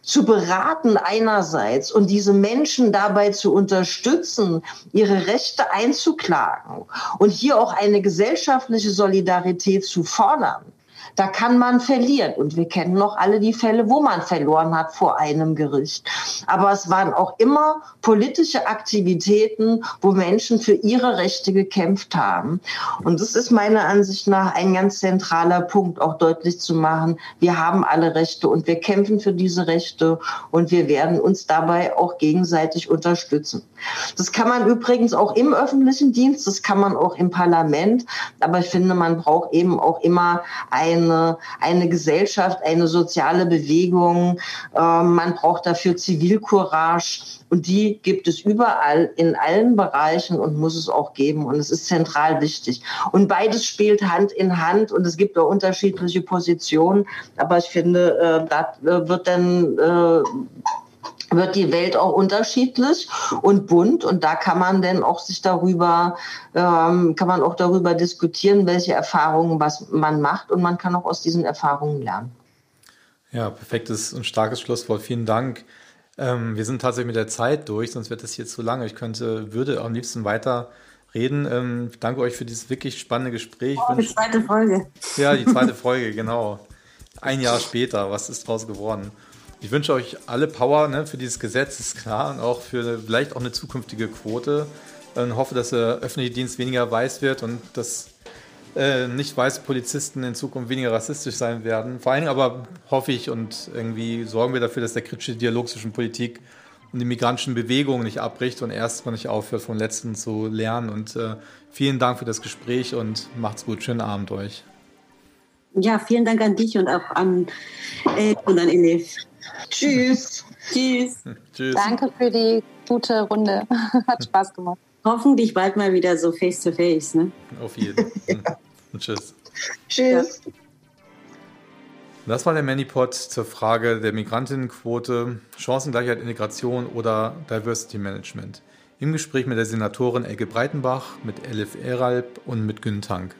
zu beraten einerseits und diese Menschen dabei zu unterstützen, ihre Rechte einzuklagen und hier auch eine gesellschaftliche Solidarität zu fordern da kann man verlieren. Und wir kennen noch alle die Fälle, wo man verloren hat vor einem Gericht. Aber es waren auch immer politische Aktivitäten, wo Menschen für ihre Rechte gekämpft haben. Und das ist meiner Ansicht nach ein ganz zentraler Punkt, auch deutlich zu machen. Wir haben alle Rechte und wir kämpfen für diese Rechte und wir werden uns dabei auch gegenseitig unterstützen. Das kann man übrigens auch im öffentlichen Dienst, das kann man auch im Parlament. Aber ich finde, man braucht eben auch immer ein eine, eine Gesellschaft, eine soziale Bewegung. Ähm, man braucht dafür Zivilcourage. Und die gibt es überall in allen Bereichen und muss es auch geben. Und es ist zentral wichtig. Und beides spielt Hand in Hand und es gibt auch unterschiedliche Positionen. Aber ich finde, äh, da wird dann äh, wird die Welt auch unterschiedlich und bunt und da kann man dann auch sich darüber ähm, kann man auch darüber diskutieren, welche Erfahrungen was man macht und man kann auch aus diesen Erfahrungen lernen. Ja, perfektes und starkes Schlusswort. Vielen Dank. Ähm, wir sind tatsächlich mit der Zeit durch, sonst wird das hier zu lange. Ich könnte, würde am liebsten weiter reden. Ähm, ich danke euch für dieses wirklich spannende Gespräch. Oh, die zweite Folge. Ja, die zweite Folge, genau. Ein Jahr später, was ist draus geworden? Ich wünsche euch alle Power ne, für dieses Gesetz, ist klar, und auch für vielleicht auch eine zukünftige Quote. Und hoffe, dass der öffentliche Dienst weniger weiß wird und dass äh, nicht weiße Polizisten in Zukunft weniger rassistisch sein werden. Vor allem aber hoffe ich und irgendwie sorgen wir dafür, dass der kritische Dialog zwischen Politik und den migrantischen Bewegungen nicht abbricht und erstmal nicht aufhört, vom Letzten zu lernen. Und äh, vielen Dank für das Gespräch und macht's gut. Schönen Abend euch. Ja, vielen Dank an dich und auch an äh, und an Elif. Tschüss. Tschüss. Tschüss. Danke für die gute Runde. Hat Spaß gemacht. Hoffentlich bald mal wieder so face to face. Ne? Auf jeden. Fall. Tschüss. Tschüss. Das war der Manipod zur Frage der Migrantinnenquote, Chancengleichheit, Integration oder Diversity Management. Im Gespräch mit der Senatorin Elke Breitenbach, mit Elif Eralb und mit Gün Tank.